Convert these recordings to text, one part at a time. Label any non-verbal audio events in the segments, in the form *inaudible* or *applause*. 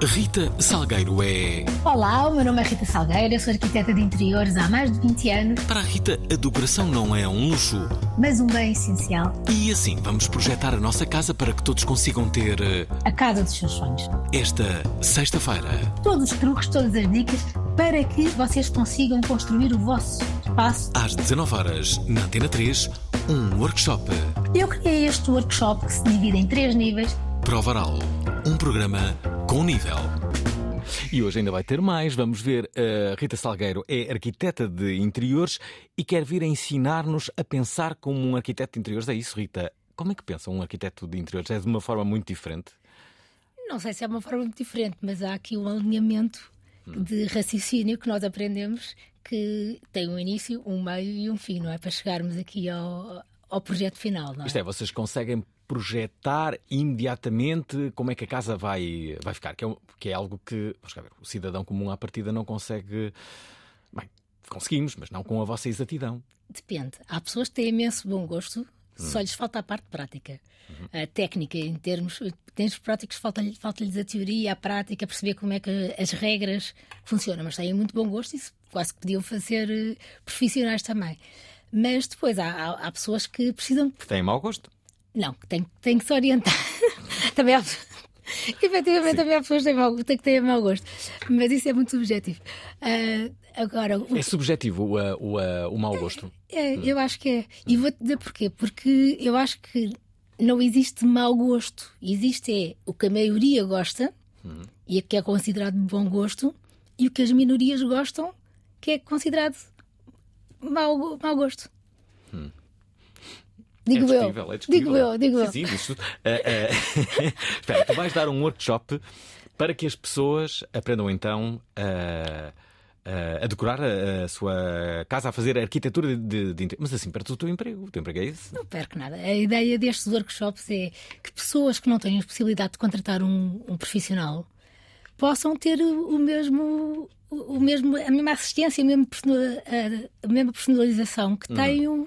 Rita Salgueiro é. Olá, o meu nome é Rita Salgueira, eu sou arquiteta de interiores há mais de 20 anos, Para a Rita, a decoração não é um luxo. mas um bem essencial. E assim vamos projetar a nossa casa para que todos consigam ter eh, A casa dos seus sonhos. esta sexta-feira. Todos os truques, todas as dicas para que vocês consigam construir o vosso espaço. Às 19 horas na Antena 3, um workshop. Eu criei este workshop que se divide em três níveis. Prova Oral. Um programa com nível. E hoje ainda vai ter mais. Vamos ver. A Rita Salgueiro é arquiteta de interiores e quer vir a ensinar-nos a pensar como um arquiteto de interiores. É isso, Rita? Como é que pensa um arquiteto de interiores? É de uma forma muito diferente? Não sei se é uma forma muito diferente, mas há aqui um alinhamento de raciocínio que nós aprendemos que tem um início, um meio e um fim, não é? Para chegarmos aqui ao, ao projeto final, não é? Isto é, vocês conseguem projetar imediatamente como é que a casa vai, vai ficar, que é, que é algo que ver, o cidadão comum à partida não consegue. Bem, conseguimos, mas não com a vossa exatidão. Depende. Há pessoas que têm imenso bom gosto, só lhes falta a parte prática. A técnica, em termos, em termos práticos, falta-lhe- falta-lhes a teoria, a prática, perceber como é que as regras funcionam. Mas têm muito bom gosto e quase que podiam fazer eh, profissionais também. Mas depois há, há- há pessoas que precisam. Que têm mau gosto. Não, têm, têm que se orientar. *laughs* também há. *laughs* Efetivamente, também há pessoas que têm mau, que têm mau gosto. Mas isso é muito subjetivo. Ah, agora, o É subjetivo o, uh, o, uh, o mau gosto. é, eu acho que é. E vou-te dizer porquê. Porque eu acho que não existe mau gosto. Existe é o que a maioria gosta e que é considerado de bom gosto e o que as minorias gostam que é considerado mau, mau gosto. Digo é eu. discutível, é discutível. digo eu, digo eu. Sim, sim, isso- eh, eh, *laughs* Espera, tu vais dar um workshop para que as pessoas aprendam então a, a- a decorar a, a sua casa, a fazer a arquitetura de, de, Mas assim, perto do teu emprego. O teu emprego é esse? Não perco nada. A ideia destes workshops é que pessoas que não têm a possibilidade de contratar um, um profissional possam ter o, o mesmo, o, o mesmo, a mesma assistência, a mesma, personalização que tem um.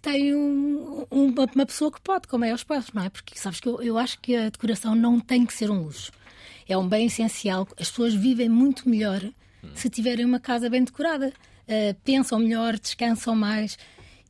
Que tem um- uma, uma pessoa que pode, como é aos passos, não é? Porque sabes que eu, eu acho que a decoração não tem que ser um luxo. É um bem essencial. As pessoas vivem muito melhor se tiverem uma casa bem decorada. Uh, pensam melhor, descansam mais.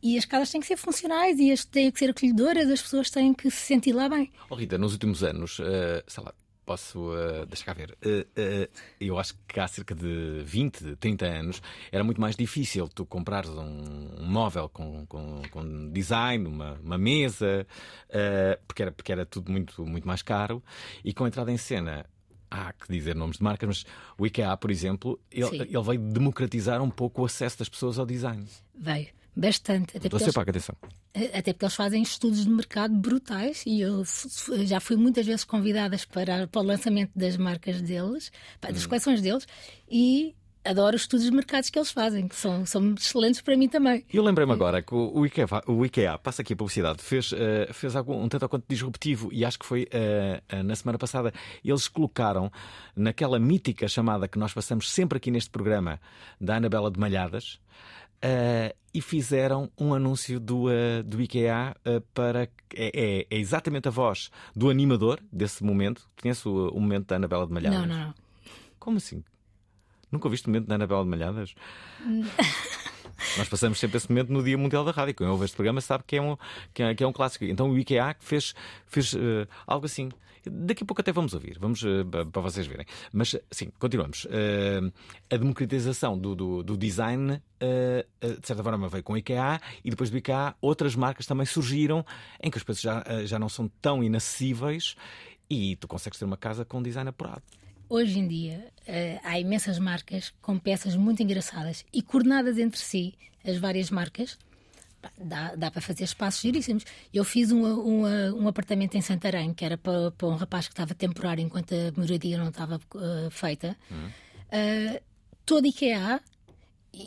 E as casas têm que ser funcionais e as têm que ser acolhedoras, as pessoas têm que se sentir lá bem. Oh, Rita, nos últimos anos, eh, sei lá, posso. eh, deixa cá ver. Eh, eh, eu acho que há cerca de 20, 30 anos era muito mais difícil tu comprares um, um móvel com, com, com design, uma, uma mesa, eh, porque, era, porque era tudo muito, muito mais caro. E com a entrada em cena. Há que dizer nomes de marcas, mas o IKEA, por exemplo, ele, ele veio democratizar um pouco o acesso das pessoas ao design. Veio bastante. Até porque, Você eles, paga atenção. até porque eles fazem estudos de mercado brutais e eu já fui muitas vezes convidadas para, para o lançamento das marcas deles, das coleções deles, e adoro os estudos de mercados que eles fazem, que são, são excelentes para mim também. Eu lembrei-me agora que o IKEA, o IKEA, passa aqui a publicidade, fez, eh, fez algum, um tanto ou quanto disruptivo e acho que foi eh, eh, na semana passada. Eles colocaram naquela mítica chamada que nós passamos sempre aqui neste programa da Anabela de Malhadas eh, e fizeram um anúncio do, eh, do IKEA eh, para. É, é- é exatamente a voz do animador desse momento. Conhece o, o momento da Anabela de Malhadas? Não, não, não. Como assim? Nunca ouviste o momento da Anabela de Malhadas? *laughs* Nós passamos sempre esse momento no Dia Mundial da Rádio. Quem ouve este programa sabe que é um, que é, que é um clássico. Então o IKEA fez, fez uh, algo assim. Daqui a pouco até vamos ouvir, vamos uh, para vocês verem. Mas sim, continuamos. Uh, a democratização do, do, do design, de certa forma, veio com o IKEA e depois do IKEA outras marcas também surgiram em que os preços já, já não são tão inacessíveis e tu consegues ter uma casa com design apurado. Hoje em dia uh, há imensas marcas com peças muito engraçadas e coordenadas entre si, as várias marcas. Dá, dá para fazer espaços giríssimos. Eu fiz um, um, um apartamento em Santarém, que era para, para, um rapaz que estava temporário enquanto a moradia não estava uh, feita. Uhum. Uh, todo IKEA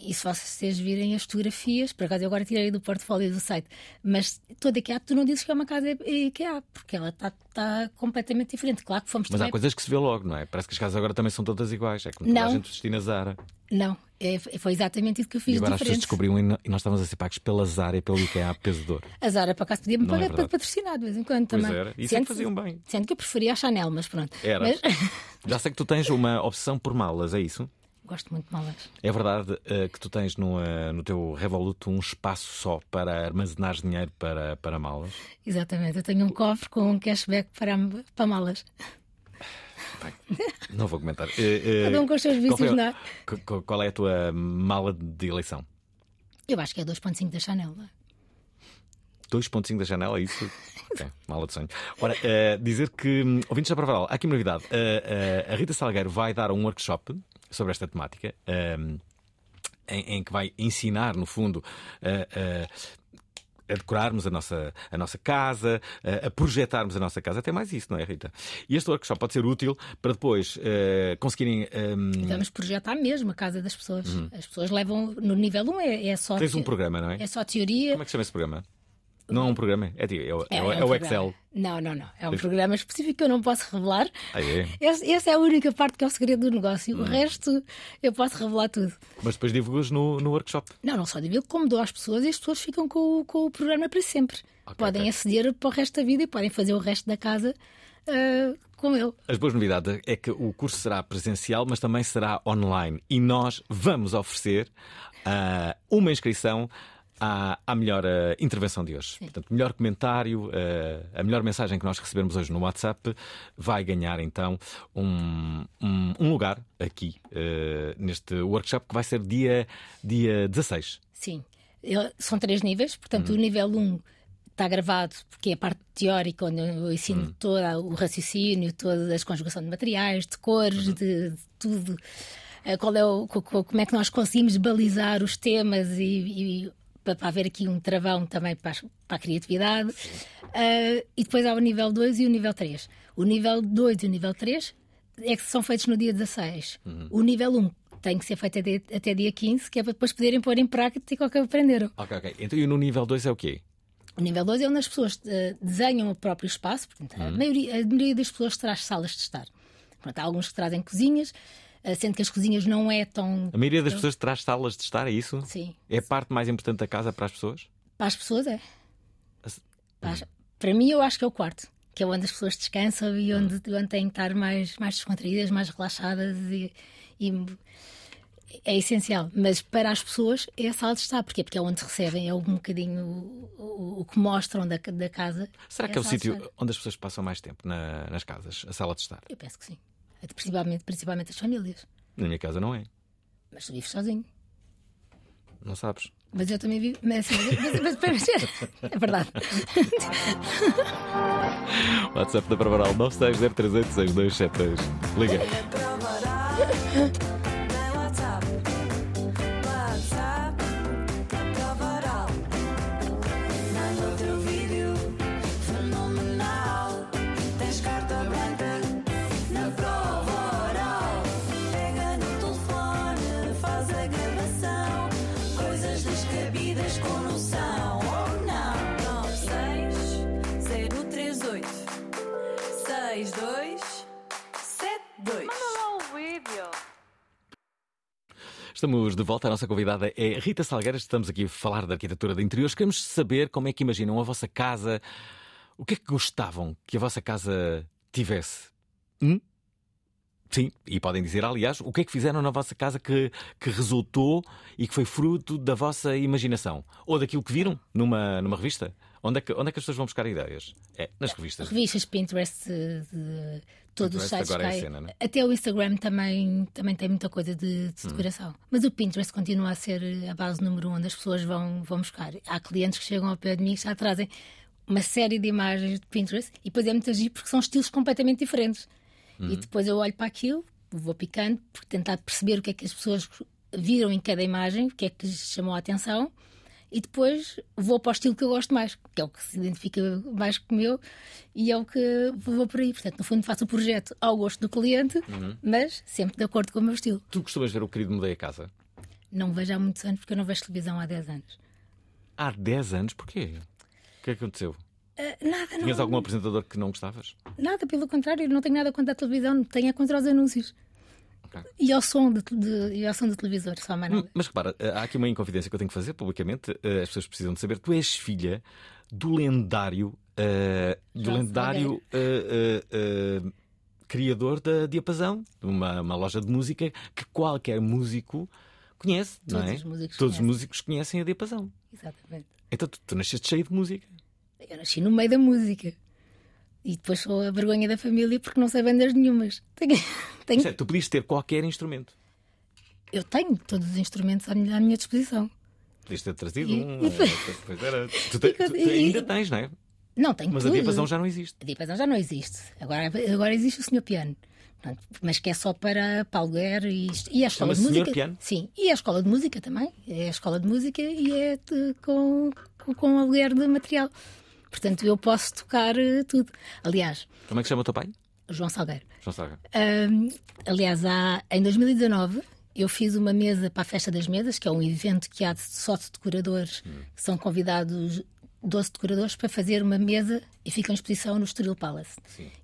e se vocês virem as fotografias, por acaso eu agora tirei do portfólio do site, mas toda IKEA, tu não dizes que é uma casa IKEA, porque ela está tá completamente diferente. Claro que fomos Mas também... há coisas que se vê logo, não é? Parece que as casas agora também são todas iguais. É como toda não. a gente vestir na Zara. Não, é, foi exatamente isso que eu fiz. E agora diferente. as pessoas descobriam e nós estávamos a ser pagos pela Zara e pelo IKEA a peso de ouro. A Zara, por acaso, podia-me pagar é para patrocinar de vez em quando pois também. Era. Isso sendo, é faziam bem. Sendo que eu preferia a Chanel, mas pronto. Era. Mas... Já sei que tu tens uma obsessão por malas, é isso? Gosto muito de malas. É verdade uh, que tu tens no, uh, no teu Revolut um espaço só para armazenar dinheiro para, para malas? Exatamente. Eu tenho um cofre com um cashback para, para malas. Bem, não vou comentar. Uh, *laughs* Cada um com os seus vícios, qual, não é? Qual é a tua mala de eleição? Eu acho que é 2.5 da Chanel. Não é? 2.5 da janela, é isso? *laughs* Ok, mala de sonho. Ora, uh, dizer que, hum, ouvintes da Provaral, há aqui uma novidade. Uh, uh, a Rita Salgueiro vai dar um workshop sobre esta temática, um, em, em, que vai ensinar, no fundo, a decorarmos a nossa, a nossa casa, a, projetarmos a nossa casa, até mais isso, não é, Rita? E este workshop pode ser útil para depois uh, conseguirem. Um... Vamos projetar mesmo a casa das pessoas. Uhum. As pessoas levam no nível 1, é, é só. Tens um programa, não é? É só teoria. Como é que chama esse programa? Não é um programa, é, é, é, é, um é o Excel. Não, não, não. É um programa específico que eu não posso revelar. Ah, é? Esse, essa é a única parte que é o segredo do negócio. Hum. O resto eu posso revelar tudo. Mas depois divulgas no, no workshop? Não, não só divulgo, como dou às pessoas e as pessoas ficam com, com o programa para sempre. Okay, podem okay. aceder para o resto da vida e podem fazer o resto da casa uh, com ele. As boas novidades é que o curso será presencial, mas também será online. E nós vamos oferecer uh, uma inscrição à, à melhor uh, intervenção de hoje. Sim. Portanto, melhor comentário, uh, a melhor mensagem que nós recebemos hoje no WhatsApp vai ganhar então um, um, um lugar aqui uh, neste workshop que vai ser dia, dia 16. Sim, são três níveis, portanto, hum. o nível 1. Um está gravado, porque é a parte teórica, onde eu ensino hum. todo o raciocínio, toda a conjugação de materiais, de cores, uhum. de, de, tudo. Qual é o, como é que nós conseguimos balizar os temas e, e para, haver aqui um travão também para, para a criatividade. Uh, e depois há o nível 2 e o nível 3. O nível 2 e o nível 3 é que são feitos no dia 16. Uhum. O nível 1 tem que ser feito até, até dia 15, que é para depois poderem pôr em prática o que aprenderam. Ok, ok. Então e no nível 2 é o quê? O nível 2 é onde as pessoas uh, desenham o próprio espaço. Portanto, uhum. a, maioria, a maioria das pessoas traz salas de estar. Portanto, há alguns que trazem cozinhas, sendo que as cozinhas não é tão. A maioria das pessoas traz salas de estar, é isso? Sim. É a parte mais importante da casa para as pessoas? Para as pessoas é. Para, as... para mim, eu acho que é o quarto. Que é onde as pessoas descansam e onde, hum. onde têm que estar mais, mais descontraídas, mais relaxadas e, e é essencial, mas para as pessoas é a sala de estar. Porquê? Porque é onde recebem, é um bocadinho o, o, o que mostram da, da casa. Será é que é o sítio onde as pessoas passam mais tempo na, nas casas, a sala de estar? Eu penso que sim. Principalmente, principalmente as famílias. Na minha casa não é. Mas tu vives sozinho. Não sabes? Mas eu também vivo. Mas, mas, mas, mas é verdade. WhatsApp da Pravaral 960386272. Liga. Estamos de volta. A nossa convidada é Rita Salgueira. Estamos aqui a falar da arquitetura de interiores. Queremos saber como é que imaginam a vossa casa. O que é que gostavam que a vossa casa tivesse? Hum? Sim, e podem dizer, aliás, o que é que fizeram na vossa casa que, que resultou e que foi fruto da vossa imaginação? Ou daquilo que viram numa, numa revista? Onde é, que, onde é que as pessoas vão buscar ideias? É, nas revistas. Revistas, Pinterest, de, todos os sites agora é cena, né? Até o Instagram também, também tem muita coisa de, de Hum. decoração. Mas o Pinterest continua a ser a base número um onde as pessoas vão, vão buscar. Há clientes que chegam ao pé de mim e já trazem uma série de imagens de Pinterest e depois é muito agir porque são estilos completamente diferentes. Hum. E depois eu olho para aquilo, vou picando, por tentar perceber o que é que as pessoas viram em cada imagem, o que é que lhes chamou a atenção e depois vou para o estilo que eu gosto mais, que é o que se identifica mais com o meu e é o que vou por aí. Portanto, no fundo, faço o projeto ao gosto do cliente, Uhum. mas sempre de acordo com o meu estilo. Tu costumas ver o querido Mudei a Casa? Não vejo há muitos anos, porque eu não vejo televisão há 10 anos. Há 10 anos, porquê? O que é que aconteceu? Ah, nada, Tinhas não. algum apresentador que não gostavas? Nada, pelo contrário, não tenho nada contra a televisão, tenho a contra os anúncios. E ao som de, de- e ao som do televisor, só mais nada. Hum, Mas repara, há aqui uma inconfidência que eu tenho que fazer publicamente. eh, As pessoas precisam de saber. Tu és filha do lendário. eh, do lendário eh, eh, eh, criador da Diapasão, uma, uma loja de música que qualquer músico conhece, não Todos é? os músicos Todos os conhecem. músicos conhecem a Diapasão. Exatamente. Então tu, tu nasceste cheio de música. Eu nasci no meio da música. E depois sou a vergonha da família porque não sei bandas nenhumas. *laughs* Tenho, tenho- Isto é, tu podias ter qualquer instrumento. eu tenho todos os instrumentos à minha, à minha disposição. Podias ter trazido E- um. pois era. *laughs* Tu, te- tu- ainda tens, não é? Não, tenho Mas a tudo. Diapasão já não existe. A diapasão já não existe. Agora, agora existe o senhor piano. Portanto, mas que é só para, aluguer e, e a escola de música. Piano? Sim, e a escola de música também. É a escola de música e é de- com, com, com aluguer de material. Portanto, eu posso tocar eh, tudo. Aliás, Como é que chama o teu pai? João Salgueiro. João Saga. Ahm, aliás, há, em 2019 eu fiz uma mesa para a Festa das Mesas, que é um evento que há só de decoradores, que são convidados 12 decoradores para fazer uma mesa e fica em exposição no Estoril Palace.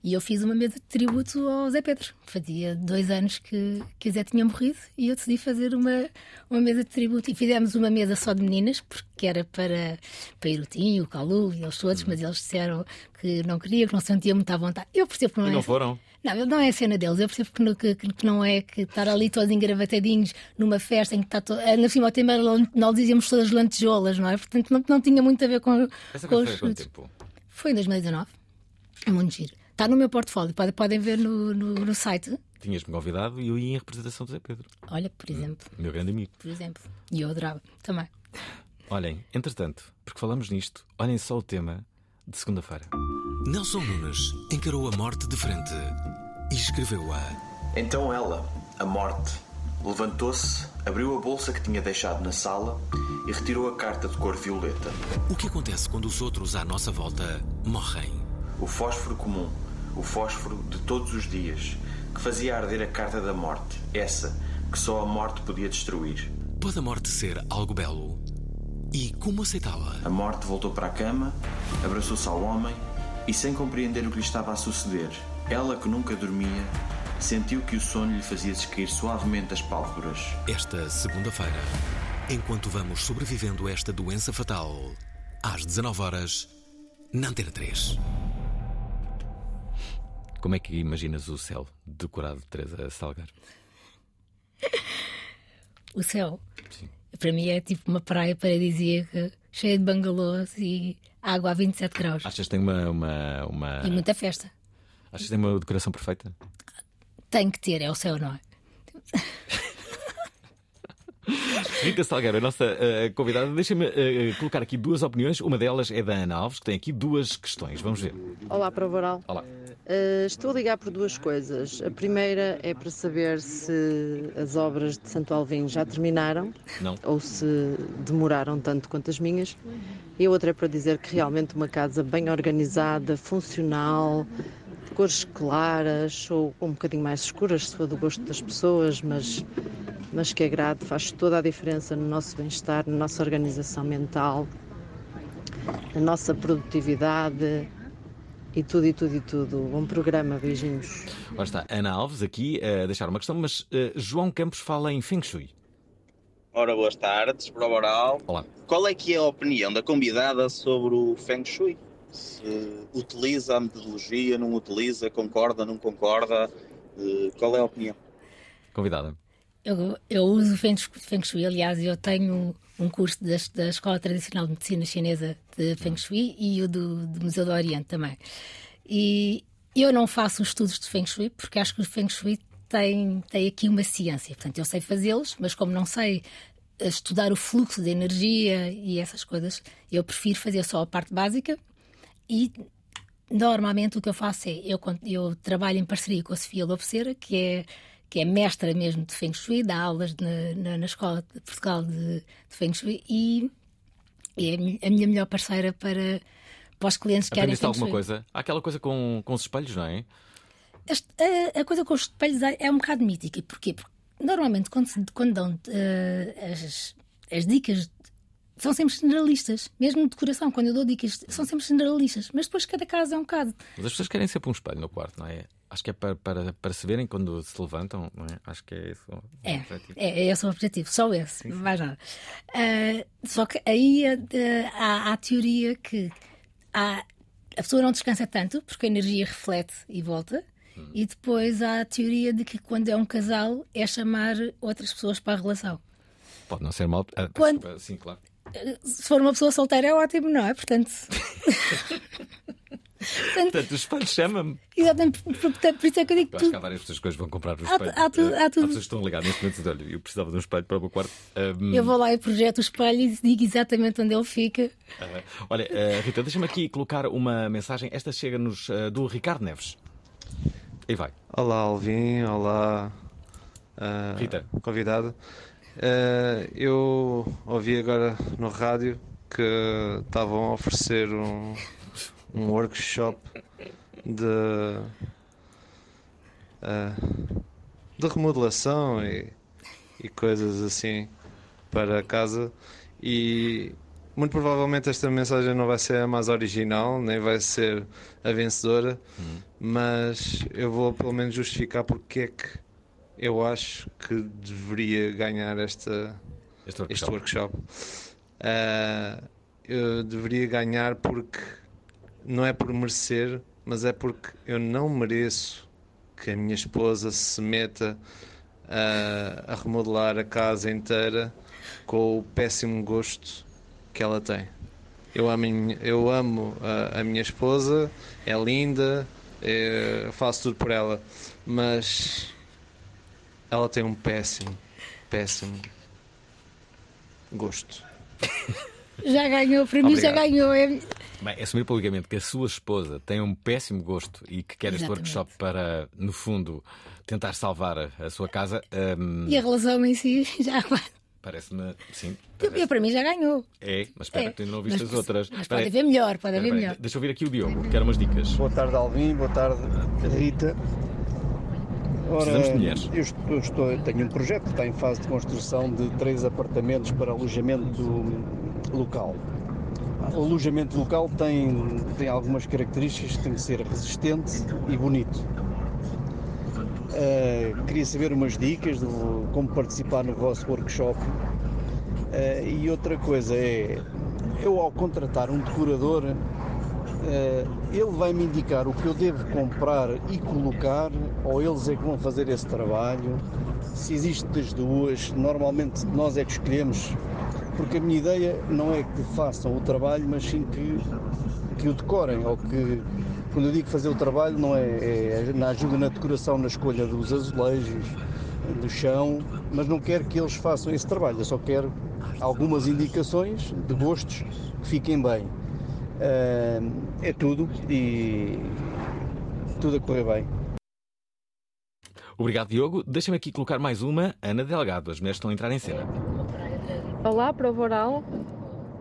E eu fiz uma mesa de tributo ao Zé Pedro. Fazia dois anos que, que o Zé tinha morrido e eu decidi fazer uma, uma mesa de tributo. E fizemos uma mesa só de meninas, porque era para, para Irutinho, o Calu e eles todos, mas eles disseram que não queriam, que não se sentiam muito à vontade. Eu percebo que não E é. não foram? Não, não é a cena deles. Eu percebo que, não- que- que não é que estar ali todos engravatadinhos numa festa em que está todo. Ainda por cima, o tema nós dizíamos todas lantejoulas, não é? Portanto, não, não tinha muito a ver com, Essa com foi os chutes. tempo? Foi em 2019. É muito giro. Está no meu portfólio, pode- podem ver no, no, no site. Tinhas-me convidado e eu ia em representação do Zé Pedro, Olha, por exemplo, meu grande amigo. por exemplo. E eu adorava também. Olhem, entretanto, porque falamos nisto, olhem só o tema de segunda-feira. Nelson Nunes encarou a morte de frente e escreveu-a. Então ela, a morte, levantou-se, abriu a bolsa que tinha deixado na sala e retirou a carta de cor violeta. O que acontece quando os outros à nossa volta morrem? O fósforo comum, o fósforo de todos os dias, que fazia arder a carta da morte, essa que só a morte podia destruir. Pode a morte ser algo belo? E como aceitá-la? A morte voltou para a cama, abraçou-se ao homem e, sem compreender o que lhe estava a suceder, ela que nunca dormia, sentiu que o sono lhe fazia descair suavemente as pálpebras. Esta segunda-feira, enquanto vamos sobrevivendo a esta doença fatal, às 19 horas, na Antena 3. Como é que imaginas o céu decorado de Teresa Salgar? O céu, para mim, é tipo uma praia paradisíaca, cheia de bangalôs e água a 27 graus. Achas que tem uma, uma, uma... E muita festa. Achas que tem uma decoração perfeita? Tem que ter, é o céu, não é? *laughs* Rita Salgueiro, a nossa eh, convidada, deixa-me eh, colocar aqui duas opiniões. Uma delas é da Ana Alves, que tem aqui duas questões. Vamos ver. Olá, para Varal. Olá. Uh, estou a ligar por duas coisas. A primeira é para saber se as obras de Santo Alvim já terminaram Não. ou se demoraram tanto quanto as minhas. E a outra é para dizer que realmente uma casa bem organizada, funcional, de cores claras ou um bocadinho mais escuras, se for do gosto das pessoas, mas, mas que agrade, faz toda a diferença no nosso bem-estar, na nossa organização mental, na nossa produtividade e tudo, e tudo, e tudo. Bom programa, beijinhos. Lá está Ana Alves aqui a deixar uma questão, mas eh, João Campos fala em Feng Shui. Ora, boas tardes, para o Oral. Olá. Qual é que é a opinião da convidada sobre o Feng Shui? Se utiliza a metodologia, não utiliza, concorda, não concorda? Eh, qual é a opinião? Convidada. Eu, eu uso o Feng Shui, Feng Shui, aliás, eu tenho um curso da, da Escola Tradicional de Medicina Chinesa de Feng Shui e o do, do Museu do Oriente também. E eu não faço os estudos de Feng Shui porque acho que o Feng Shui tem, tem aqui uma ciência. Portanto, eu sei fazê-los, mas como não sei estudar o fluxo de energia e essas coisas, eu prefiro fazer só a parte básica e normalmente o que eu faço é eu, eu trabalho em parceria com a Sofia Lobeceira, que é que é mestra mesmo de Feng Shui, dá aulas na, na, na Escola de Portugal de, de, Feng Shui e é a minha melhor parceira para, para os clientes que querem Feng alguma coisa? Há aquela coisa com, com os espelhos, não é? Este, a, a, coisa com os espelhos é, é um bocado mítica. Porquê? Porque normalmente quando, quando dão uh, as, as dicas são sempre generalistas, mesmo de decoração, quando eu dou dicas, são sempre generalistas, mas depois cada caso é um bocado. Mas as pessoas querem sempre um espelho no quarto, não é? Acho que é para, para, para se verem quando se levantam, não é? Acho que é esse o é, objetivo. É, é esse o objetivo, só esse, sim, sim. mais nada. Uh, só que aí uh, há, há, a teoria que há, a pessoa não descansa tanto, porque a energia reflete e volta. Hum. E depois há a teoria de que quando é um casal é chamar outras pessoas para a relação. Pode não ser mal. Uh, quando... Sim, claro. Se for uma pessoa solteira é ótimo, não é? Portanto. *laughs* Portanto, o espelho chama-me. Exatamente, portanto, por isso é que eu digo. Eu acho que há várias pessoas que hoje vão comprar o espelho. Há, há, tudo, há, tudo. há pessoas que estão ligadas neste momento olha, eu precisava de um espelho para o meu quarto. Um... Eu vou lá e projeto o espelho e digo exatamente onde ele fica. Uh, olha, uh, Rita, deixa-me aqui colocar uma mensagem. Esta chega-nos uh, do Ricardo Neves. E vai. Olá, Alvin. Olá, Rita. Convidado. eu ouvi agora no rádio que estavam a oferecer um um workshop de, uh, de remodelação e, e coisas assim para casa e muito provavelmente esta mensagem não vai ser a mais original, nem vai ser a vencedora, uhum. mas eu vou pelo menos justificar porque é que eu acho que deveria ganhar esta, este workshop. Este workshop. Uh, eu deveria ganhar porque não é por merecer, mas é porque eu não mereço que a minha esposa se meta a, a remodelar a casa inteira com o péssimo gosto que ela tem. Eu amo, eu amo a, a minha esposa, é linda, é, faço tudo por ela, mas ela tem um péssimo, péssimo gosto. *laughs* Já ganhou, para mim já ganhou. É... Bem, assumir publicamente que a sua esposa tem um péssimo gosto e que quer este workshop para, no fundo, tentar salvar a, sua casa. Um... E a relação em si *laughs* já. Parece-me, sim. Parece... Eu, para mim já ganhou. É, mas espera é. que tu ainda não mas, as outras. Mas pode haver melhor, pode haver melhor. Deixa eu ouvir aqui o Diogo, quero umas dicas. Boa tarde, Alvin, boa tarde, Rita. Ora, Precisamos de mulheres. Eu, estou, estou, tenho um projeto que está em fase de construção de três apartamentos para alojamento local. O alojamento local tem, tem algumas características, tem que ser resistente e bonito. Uh, queria saber umas dicas de como participar no vosso workshop. Uh, e outra coisa é, eu ao contratar um decorador, uh, ele vai me indicar o que eu devo comprar e colocar, ou eles é que vão fazer esse trabalho. Se existe das duas, normalmente nós é que escolhemos porque a minha ideia não é que façam o trabalho, mas sim que, que o decorem, ou que, quando eu digo fazer o trabalho, não é, é na ajuda na decoração, na escolha dos azulejos, do chão, mas não quero que eles façam esse trabalho, eu só quero algumas indicações de gostos que fiquem bem. Uh, é tudo e tudo a correr bem. Obrigado, Diogo. Deixa-me aqui colocar mais uma. Ana Delgado, as mulheres estão a entrar em cena. Olá, Prova Oral.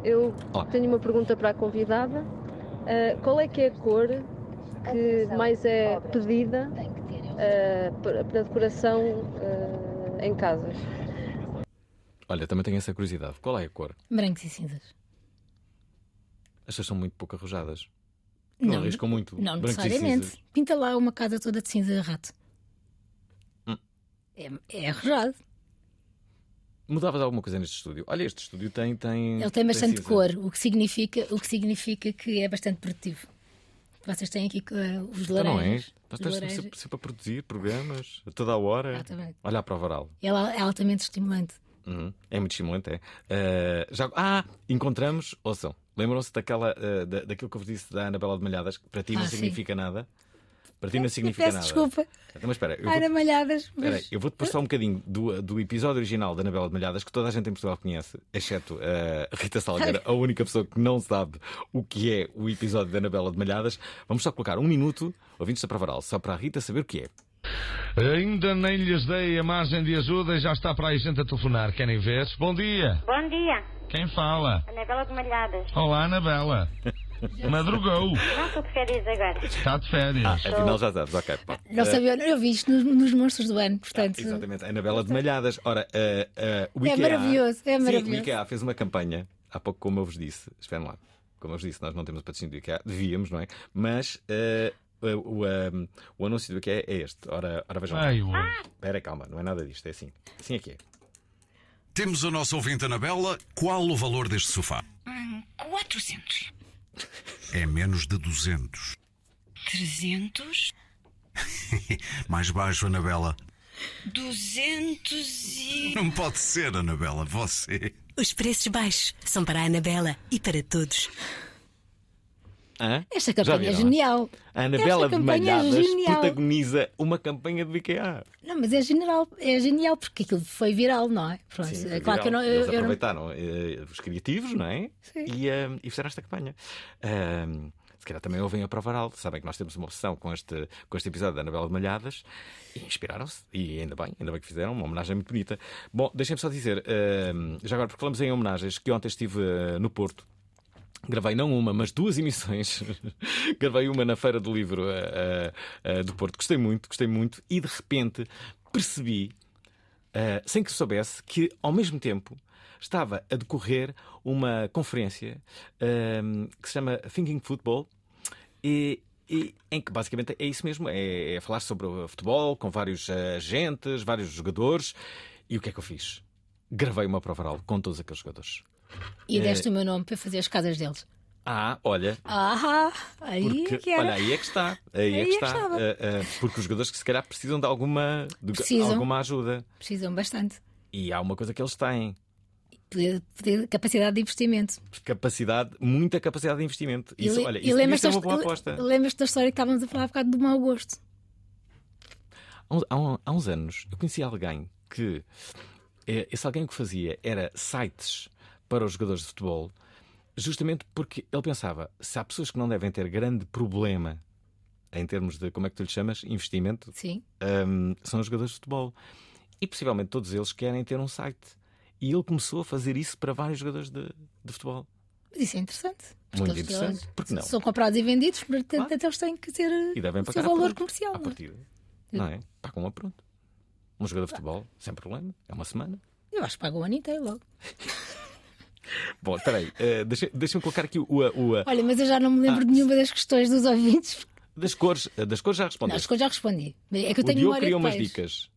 Eu Olá. tenho uma pergunta para a convidada. Uh, qual é que é a cor que mais é pedida uh, para, para decoração uh, em casas? Olha, também tenho essa curiosidade. Qual é a cor? Brancos e cinzas. Estas são muito pouco arrojadas. Não, não arriscam muito. Não necessariamente. Pinta lá uma casa toda de cinza de rato. Hum. É, é arrojado. Mudavas alguma coisa neste estúdio? Olha, este estúdio tem. tem Ele tem bastante tem cor, o que, significa, o que significa que é bastante produtivo. Vocês têm aqui uh, os Então não é? laranjas. Nós estamos laranjas. sempre, sempre a produzir programas, a toda a hora. Exatamente. Olhar para o varal. Ela é altamente estimulante. Uhum. É muito estimulante, é. Eh, já... Ah, encontramos, ouçam, lembram-se daquela, eh, da, daquilo que eu vos disse da Anabela de Malhadas, que para ti não Ah, sim. significa nada. Para ti não significa Peço nada. desculpa. Então, mas espera, eu Ana vou, Malhadas. espera, Mas... eu vou-te passar um bocadinho do, do episódio original da Anabela de Malhadas, que toda a gente em Portugal conhece, exceto a Rita Salgueira, a única pessoa que não sabe o que é o episódio da Anabela de Malhadas. Vamos só colocar um minuto, ouvintes da Pravaral, só para a Rita saber o que é. Ainda nem lhes dei a margem de ajuda e já está para aí gente a telefonar. Querem ver? Bom dia. Bom dia, Quem fala? Anabela de Malhadas. Olá, Anabela. *laughs* *laughs* Madrugou. Não estou de férias agora. Está de férias. Ah, afinal já sabes, ok. pá. Não Eh, sabia, eu vi isto nos, nos monstros do ano, portanto. Exatamente, a Anabela de Malhadas. Ora, eh, eh, o É IKEA, maravilhoso, é Sim, maravilhoso. o IKEA fez uma campanha, há pouco, como eu vos disse, esperem lá, como eu vos disse, nós não temos o patrocínio do IKEA, devíamos, não é? Mas eh, o, o, eh, o anúncio do IKEA é este. Ora, ora vejam. Ai. Espera, calma, não é nada disto, é assim. Assim é que é. Temos a nossa ouvinte Anabela. Qual o valor deste sofá? Hum, 400. É menos de 200. 300. *laughs* Mais baixo, Anabela. 200 e. Não pode ser, Anabela, você. Os preços baixos são para a Anabela e para todos. Hã? Esta Já campanha é genial. A Anabela Esta de é Malhadas genial. protagoniza uma campanha do IKEA. Não, mas é genial, é genial porque aquilo foi viral, não é? Pronto, Sim, é claro que eu não. Eu, Eles eu não... aproveitaram eh, os criativos, não é? Sim. E, eh, e fizeram esta campanha. Eh, se calhar também ouvem a Provaral. Sabem que nós temos uma obsessão com este, com este episódio da Anabela de Malhadas e inspiraram-se. E ainda bem, ainda bem que fizeram uma homenagem muito bonita. Bom, deixem-me só dizer, eh, já agora, porque falamos em homenagens, que ontem estive eh, no Porto. Gravei não uma, mas duas emissões. *laughs* Gravei uma na Feira do Livro eh, eh, do Porto. Gostei muito, gostei muito. E de repente percebi, eh, sem que soubesse, que ao mesmo tempo estava a decorrer uma conferência eh, que se chama Thinking Football. E, e em que basicamente é isso mesmo: é, é falar sobre o futebol com vários agentes, vários jogadores. E o que é que eu fiz? Gravei uma prova oral com todos aqueles jogadores. E Eh, deste o meu nome para fazer as casas deles. Ah, olha, Ah, aí porque, que era. olha, aí é que está. Aí, Aí é é que que está. estava. Eh, eh, porque os jogadores que se calhar precisam de alguma, de Precisam. alguma ajuda. Precisam bastante. E há uma coisa que eles têm: Poder, poder- capacidade de investimento. capacidade, muita capacidade de investimento. Isso, E olha, e isso lembras-te ser uma boa aposta. Lembras-te da história que estávamos a falar há bocado do mau gosto? Há, uns- há há uns anos eu conheci alguém que esse alguém que fazia era sites para os jogadores de futebol, justamente porque ele pensava: se há pessoas que não devem ter grande problema em termos de como é que tu lhe chamas? Investimento, hum, são os jogadores de futebol. E possivelmente todos eles querem ter um site. E ele começou a fazer isso para vários jogadores de, de futebol. Mas isso é interessante. Muito interessante. Porque não? São comprados e vendidos, portanto eles têm que ter E devem o seu valor comercial. Não é? partida. Não é? Pagam a pronto. Um jogador de futebol, sem problema. É uma semana. Eu acho que pagam o ano inteiro logo. *laughs* Bom, espera aí. deixa- Deixa-me colocar aqui o, o, o- Olha, mas eu já não me lembro Ah, de nenhuma das questões dos ouvintes. das cores. eh, Das cores já respondeste. acho que eu já respondi. É que eu o tenho Diogo memória queria umas dicas.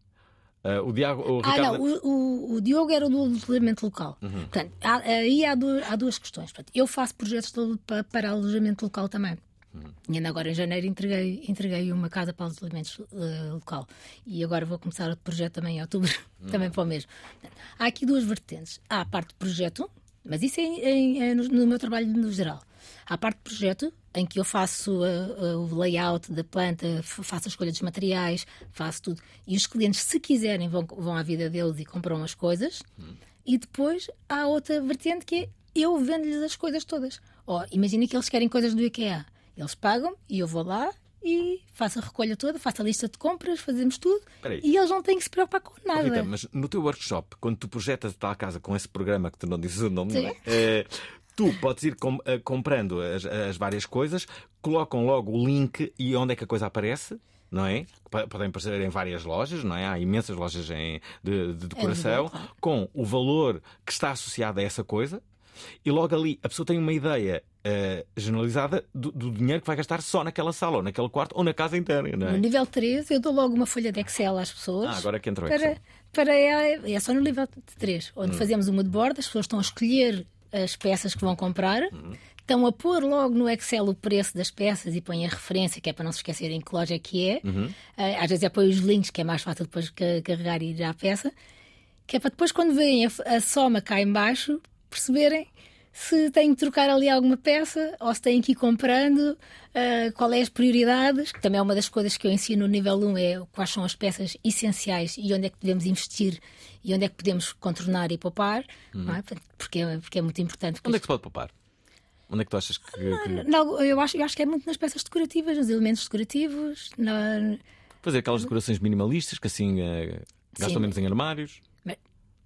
Eh, o, Diago, o Ah, Ricardo. não, o, o, o Diogo era do alojamento local. Uhum. Portanto, há, aí há, du- há duas questões. Portanto, eu faço projetos para, para alojamento local também. Uhum. E ainda agora em janeiro entreguei, entreguei uma casa para alojamento eh, local. E agora vou começar outro projeto também em outubro, *laughs* Uhum. também para o mesmo. Portanto, há aqui duas vertentes. Há a parte de projeto, mas isso é, em- é no, no meu trabalho no geral. Há a parte de projeto, em que eu faço eh, eh, o layout da planta, faço a escolha dos materiais, faço tudo. E os clientes, se quiserem, vão, vão à vida deles e compram as coisas. E depois há outra vertente que é eu vendo-lhes as coisas todas. Oh, imagina que eles querem coisas do IKEA. Eles pagam e eu vou lá e faço a recolha toda, faço a lista de compras, fazemos tudo. Espera aí. E eles não têm que se preocupar com nada. Rita, mas no teu workshop, quando tu projetas a tal casa com esse programa que tu não dizes o nome, Sim. não é? Eh, tu podes ir com- eh, comprando as, as várias coisas, colocam logo o link e onde é que a coisa aparece. Não é? Podem aparecer em várias lojas, não é? Há imensas lojas em- de, de decoração claro. com o valor que está associado a essa coisa e logo ali a pessoa tem uma ideia eh, generalizada do, do dinheiro que vai gastar só naquela sala, ou naquele quarto, ou na casa inteira, não No é? nível 3, eu dou logo uma folha de Excel às pessoas. Ah, agora que entrou para, Excel. para é, é só no nível 3, onde Hum. fazemos uma de borda, as pessoas estão a escolher as peças que vão comprar, Hum. estão a pôr logo no Excel o preço das peças e põem a referência, que é para não se esquecerem que loja é que é. Uhum. Eh, Às vezes é põe os links, que é mais fácil depois ca- carregar e ir à peça. Que é para depois, quando veem a, a soma cá em baixo, perceberem se têm que trocar ali alguma peça ou se têm que ir comprando, eh, qual é as prioridades, que também é uma das coisas que eu ensino no nível 1, é quais são as peças essenciais e onde é que devemos investir e onde é que podemos contornar e poupar, não é? Porque, é- porque é muito importante. Onde é que se pode poupar? Onde é que tu achas que. que- Não, eu, acho, eu acho que é muito nas peças decorativas, nos elementos decorativos. Na... Fazer aquelas decorações minimalistas que assim eh, gastam Sim. menos em armários.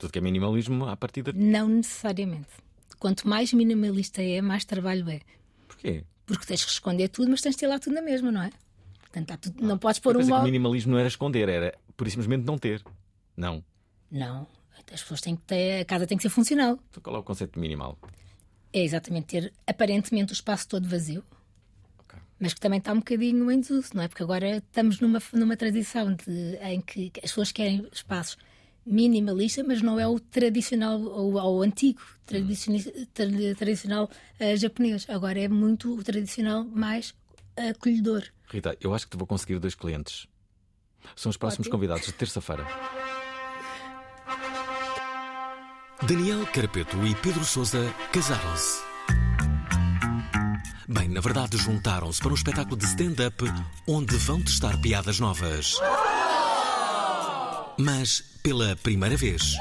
Tudo que é minimalismo à partida. Não necessariamente. Quanto mais minimalista é, mais trabalho é. Porquê? Porque tens que esconder tudo, mas tens de ter lá tudo na mesma, não é? Portanto, tudo- não podes pôr um o minimalismo não era esconder, era por simplesmente não ter. Não. Não. As pessoas têm que ter. A casa tem que ser funcional. Então qual é o conceito de minimal? É exatamente ter aparentemente o espaço todo vazio. Mas que também está um bocadinho em desuso, não é? Porque agora estamos numa, numa tradição de, em que as pessoas querem espaços minimalistas, mas não é o tradicional ou o antigo tradicioni- tra- tradicional eh, japonês. Agora é muito o tradicional mais acolhedor. Rita, eu acho que te vou conseguir dois clientes. São os próximos Ótimo. convidados de terça-feira. Daniel Carapeto e Pedro Sousa casaram-se. Bem, na verdade, juntaram-se para um espetáculo de stand-up onde vão testar piadas novas. Mas pela primeira vez.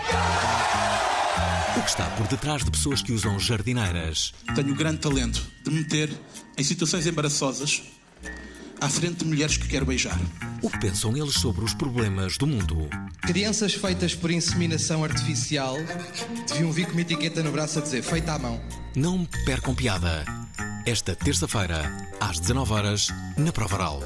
O que está por detrás de pessoas que usam jardineiras? Tenho o grande talento de me meter em situações embaraçosas à frente de mulheres que quero beijar. O que pensam eles sobre os problemas do mundo? Crianças feitas por inseminação artificial deviam vir com uma etiqueta no braço a dizer feita à mão. Não percam piada. Esta terça-feira, às 19 horas na Provaral.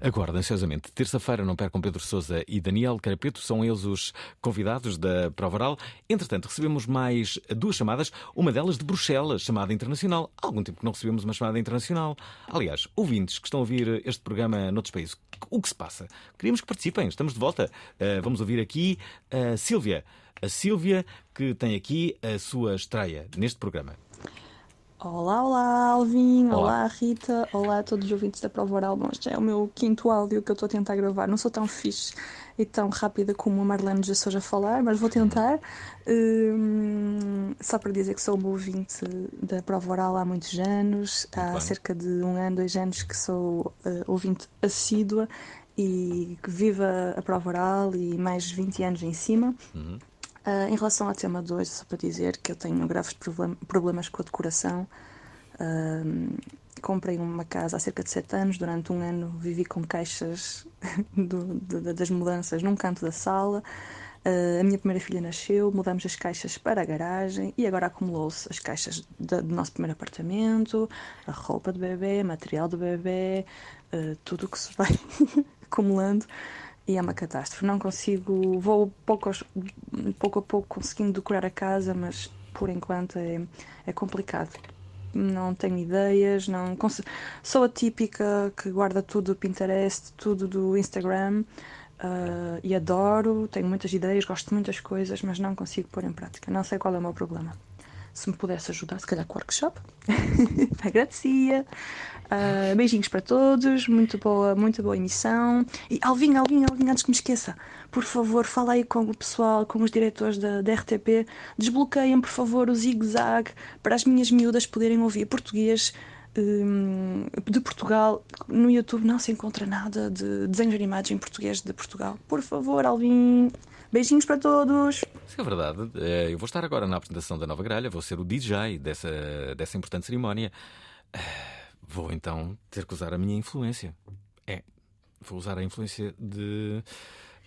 Aguardo ansiosamente. Terça-feira não percam Pedro Sousa e Daniel Carapeto, são eles os convidados da Prova Oral. Entretanto, recebemos mais duas chamadas, uma delas de Bruxelas, chamada internacional. Há algum tempo que não recebemos uma chamada internacional. Aliás, ouvintes que estão a ouvir este programa noutros países, o que se passa? Queríamos que participem, estamos de volta. Uh, vamos ouvir aqui a Sílvia. A Sílvia que tem aqui a sua estreia neste programa. Olá, olá, Alvin. Olá. Olá, Rita. Olá a todos os ouvintes da Prova Oral. Bom, este é o meu quinto áudio que eu estou a tentar gravar. Não sou tão fixe e tão rápida como a Marlene de Açores a falar, mas vou tentar. Hum, só para dizer que sou uma ouvinte da Prova Oral há muitos anos. há bem. cerca de um ano, dois anos que sou eh, ouvinte assídua e que viva a Prova Oral e mais de 20 anos em cima. Ah, em relação ao tema 2, só para dizer que eu tenho graves problem- problemas com a decoração. Ahm, comprei uma casa há cerca de 7 anos, durante um ano vivi com caixas *laughs* do- de- das mudanças num canto da sala. Ah, a minha primeira filha nasceu, mudamos as caixas para a garagem e agora acumulou-se as caixas do nosso primeiro apartamento, a roupa do bebê, material do bebê, ah, tudo o que se vai *laughs* acumulando e é uma catástrofe. Não consigo, vou pouco, pouco a pouco conseguindo decorar a casa, mas por enquanto é, é complicado. Não tenho ideias, não conse- sou a típica que guarda tudo do Pinterest, tudo do Instagram ah, e adoro, tenho muitas ideias, gosto de muitas coisas, mas não consigo pôr em prática. Não sei qual é o meu problema. Se me pudesse ajudar, se calhar com o workshop, *laughs* agradecia. Ah, beijinhos para todos, muito boa, muito boa emissão. E Alvin, Alvin, Alvin, antes que me esqueça, por favor, fala aí com o pessoal, com os diretores da, da RTP, desbloqueiem, por favor, o zigue-zague para as minhas miúdas poderem ouvir português. hum, de Portugal, no YouTube não se encontra nada de desenhos animados em português de Portugal. Por favor, Alvin, beijinhos para todos. Isso é verdade. Eh, Eu vou estar agora na apresentação da Nova Gralha, vou ser o DJ dessa, dessa importante cerimónia. Vou então ter que usar a minha influência. É, vou usar a influência de.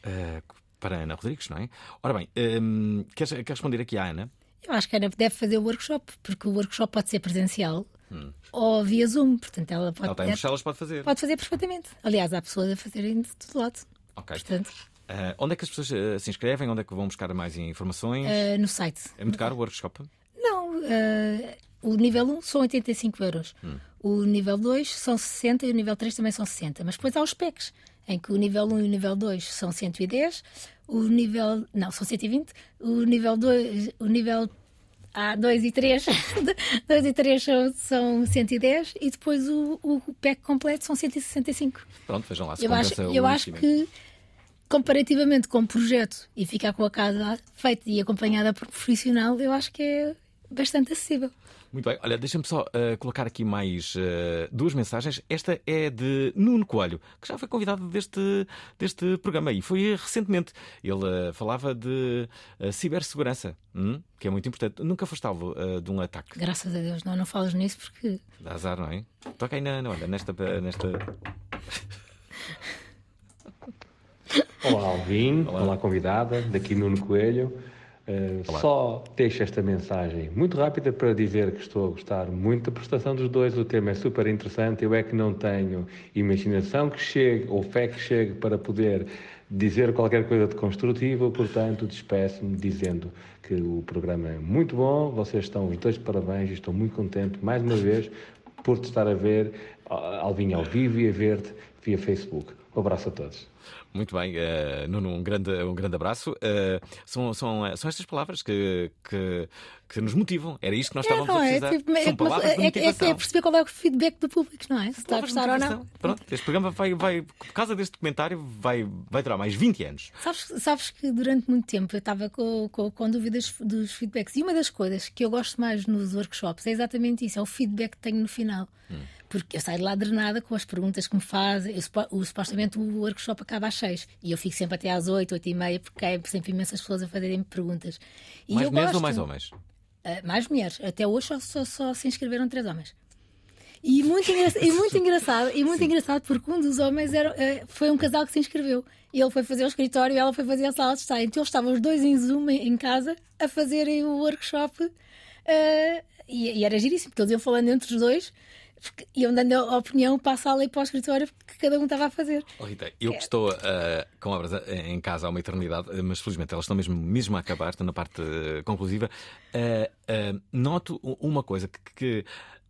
eh, para Ana Rodrigues, não é? Ora bem, ehm, queres, queres responder aqui à Ana? Eu acho que a Ana deve fazer o workshop, porque o workshop pode ser presencial Hum. ou via Zoom. Portanto, ela pode, Ela está em Bruxelas, pode fazer. pode fazer perfeitamente. Aliás, há pessoas a fazerem de todo lado. Ok. Portanto, Eh, onde é que as pessoas eh, se inscrevem? Onde é que vão buscar mais informações? eh, no site. É muito caro o workshop? Não, o nível 1 são 85 euros. Hum. O nível 2 são 60 e o nível 3 também são 60. Mas depois há os PECs, em que o nível 1 e o nível 2 são 110, o nível. Não, são 120. O nível 2. O nível há 2 e 3, 2 *laughs* e 3 são, são 110 e depois o, o pack completo são 165. Pronto, vejam lá se Eu acho, eu acho que, comparativamente com o projeto e ficar com a casa feita e acompanhada por profissional, eu acho que é bastante acessível. Muito bem, olha, deixa-me só uh, colocar aqui mais uh, duas mensagens. Esta é de Nuno Coelho, que já foi convidado deste, deste programa e foi recentemente. Ele uh, falava de cibersegurança, hum, que é muito importante. Nunca foste alvo de um ataque. Graças a Deus, não, não falas nisso porque. Dá azar, não é? Toca aí na, na- olha, nesta. nesta... Olá, Alvin. Olá. convidada. Daqui Nuno Coelho. Uh, só deixo esta mensagem muito rápida para dizer que estou a gostar muito da prestação dos dois. O tema é super interessante. Eu é que não tenho imaginação que chegue ou fé que chegue para poder dizer qualquer coisa de construtivo. Portanto, despeço-me dizendo que o programa é muito bom. Vocês estão os dois de parabéns e estou muito contente mais uma vez por te estar a ver, ah, Alvin ao vivo e a ver-te via Facebook. Um abraço a todos. Muito bem, uh, Nuno, um grande, um grande abraço. Uh, são, são, uh, são estas palavras que, que, que nos motivam. Era isto que nós estávamos não a é, precisar. tipo, é, são palavras é, de é, é, motivação. é perceber qual é o feedback do público, não é? Se está a gostar ou não. motivação. Pronto, este programa vai, vai, por causa deste documentário, vai, vai durar mais 20 anos. Sabes, sabes que durante muito tempo eu estava com, com, com dúvidas dos feedbacks. E uma das coisas que eu gosto mais nos workshops é exatamente isso: é o feedback que tenho no final. Porque eu saio de lá drenada com as perguntas que me fazem. Eu, o, supostamente o workshop acaba às 6 e eu fico sempre até às 8, 8 e meia, porque há sempre imensas pessoas a fazerem perguntas. E mais mulheres gosto, ou mais homens? Ah, mais mulheres. Até hoje só, só, só se inscreveram três homens. E muito, e muito engraçado, e muito *laughs* engraçado porque um dos homens era, eh, foi um casal que se inscreveu. Ele foi fazer o escritório e ela foi fazer a sala de estar. Então eles estavam os dois em Zoom em casa a fazerem o workshop eh, e, e era giríssimo, porque eles iam falando entre os dois, porque iam dando a opinião para a sala e para o escritório que cada um estava a fazer. Oh, Rita, eu que estou uh, com obras em casa há uma eternidade, uh, mas felizmente elas estão mesmo, mesmo a acabar, estão na parte uh, conclusiva. Uh, noto uma coisa: que, que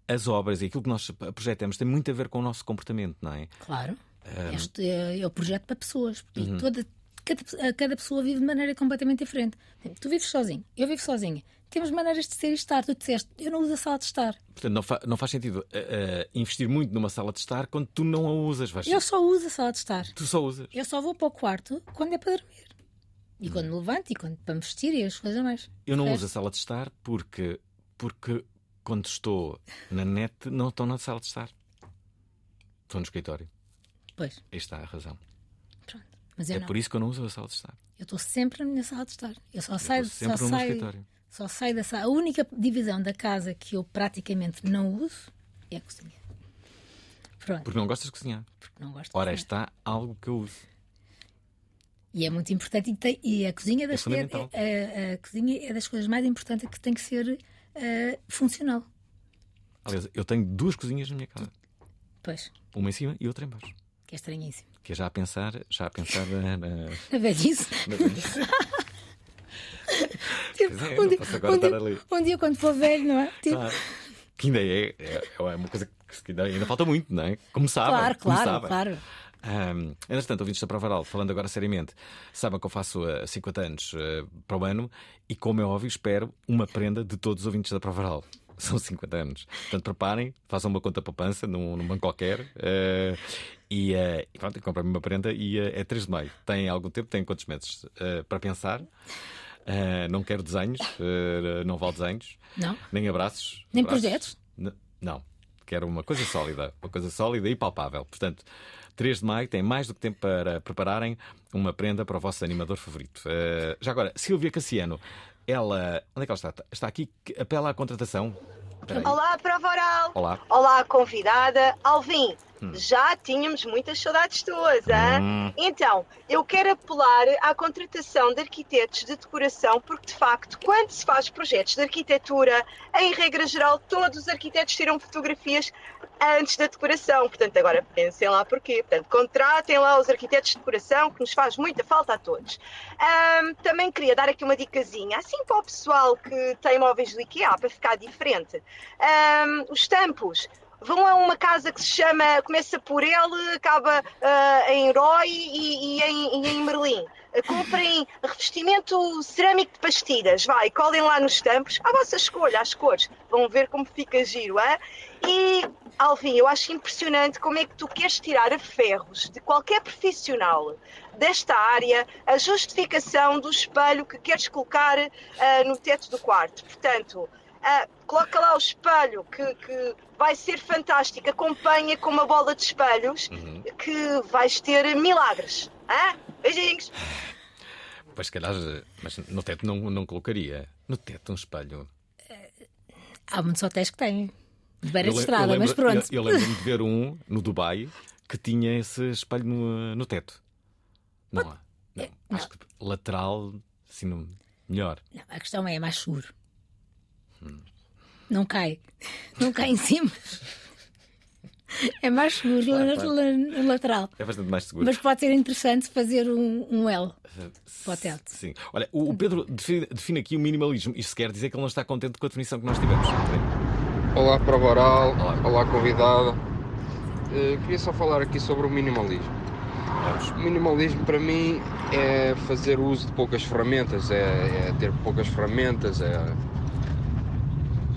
as obras e aquilo que nós projetamos tem muito a ver com o nosso comportamento, não é? Claro. Um, Este é, é o projeto para pessoas. E Uhum. toda, cada, cada pessoa vive de maneira completamente diferente. Tu vives sozinho, eu vivo sozinha. Temos maneiras de ser e estar. Tu disseste, eu não uso a sala de estar. Portanto, não, fa- não faz sentido uh, uh, investir muito numa sala de estar quando tu não a usas. Vais... Eu só uso a sala de estar. Tu só usas. Eu só vou para o quarto quando é para dormir. E quando me levanto e quando para me vestir e as coisas mais. Eu não uso a sala de estar porque, porque quando estou na net não estou na sala de estar. Estou no escritório. Pois, Aí está a razão. mas eu é não. por isso que eu não uso a sala de estar. Eu estou sempre na minha sala de estar. Eu só saio, só sempre no meu saio, escritório. Só saio da sala. A única divisão da casa que eu praticamente não uso é a cozinha. Pronto. Porque não gostas de cozinhar. Porque não gosto de Ora, está algo que eu uso. E é muito importante. E, tem- e a cozinha é das, É é- a- a cozinha é das coisas mais importantes que tem que ser eh, funcional. Aliás, eu tenho duas cozinhas na minha casa. Pois, Uma em cima e outra em baixo. que é estranhíssimo. Que é já a pensar, já a pensar na, na, *laughs* velhice. na velhice. *laughs* Tipo, é, um, dia, um dia- um dia quando for velho, não é? Tipo, Claro. Que ainda é, é, é uma coisa que ainda, ainda falta muito, não é? Como sabem. Claro, claro, sabem. claro. Um, entretanto, ouvintes da Prova Oral, falando agora seriamente, sabem que eu faço uh, 50 anos uh, para o ano e, como é óbvio, espero uma prenda de todos os ouvintes da Prova Oral. *laughs* São 50 anos. Portanto, preparem, façam uma conta poupança num, num banco qualquer uh, e, uh, e pronto, comprem-me uma prenda e uh, é 3 de maio. Têm algum tempo, têm quantos meses para pensar? Uh, não quero desenhos, uh, não vale desenhos, Não. nem abraços. Nem abraços. projetos? N- Não. Quero uma coisa sólida, uma coisa sólida e palpável. Portanto, 3 de maio tem mais do que tempo para prepararem uma prenda para o vosso animador favorito. Eh, já agora, Silvia Cassiano, ela. Onde é que ela está? Está aqui, apela à contratação. Olá, prova oral. Olá. Olá, convidada. Alvin, Hum. já tínhamos muitas saudades tuas? Hum. Então, eu quero apelar à contratação de arquitetos de decoração, porque de facto, quando se faz projetos de arquitetura, em regra geral, todos os arquitetos tiram fotografias antes da decoração. Portanto, agora pensem lá porquê. Portanto, contratem lá os arquitetos de decoração, que nos faz muita falta a todos. Ahm, também queria dar aqui uma dicasinha, assim para o pessoal que tem móveis do IKEA, para ficar diferente. Ahm, os tampos. Vão a uma casa que se chama, começa por L, acaba ah, em Roy e, e em, e em Merlim. comprem revestimento cerâmico de pastilhas, vai, colhem lá nos tampos, à vossa escolha, as cores, vão ver como fica giro, é? E, Alvin, eu acho impressionante como é que tu queres tirar a ferros de qualquer profissional desta área a justificação do espelho que queres colocar uh, no teto do quarto. Portanto, uh, coloca lá o espelho que, que, vai ser fantástico, acompanha com uma bola de espelhos uhum. que vais ter milagres. Ah? Beijinhos! Pois, se calhar, mas no teto não, não colocaria. No teto um espelho. Há muitos hotéis que têm. De beira de estrada, lembro, mas pronto. Eu, eu lembro-me de ver um no Dubai que tinha esse espelho no, no teto. Não há. Não. Não. Acho que lateral, assim, melhor. Não, a questão é, é mais seguro. Não cai. *laughs* Não cai em cima. É mais seguro claro, claro. lateral. É bastante mais seguro. Mas pode ser interessante fazer um, um L para o teto. Sim. Olha, o Pedro define, define, aqui o minimalismo. Isto quer dizer que ele não está contente com a definição que nós tivemos. Olá, prova oral. Olá, Olá convidada. Uh, queria só falar aqui sobre o minimalismo. O minimalismo para mim é fazer uso de poucas ferramentas, é, é ter poucas ferramentas, é,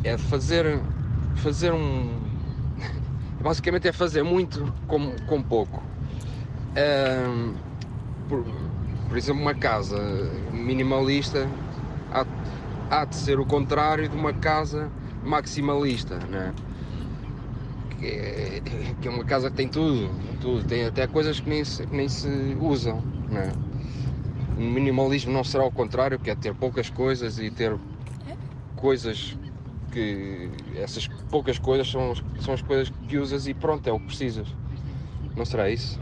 é fazer, fazer um, *laughs* basicamente é fazer muito com, com pouco. É, por, por, exemplo, uma casa minimalista há, há, de ser o contrário de uma casa maximalista, né? que, é, que é uma casa que tem tudo, tudo, tem até coisas que nem se, que nem se usam. Né? O minimalismo não será o contrário, que é ter poucas coisas e ter coisas que essas poucas coisas são, são as coisas que usas e pronto, é o que precisas. Não será isso?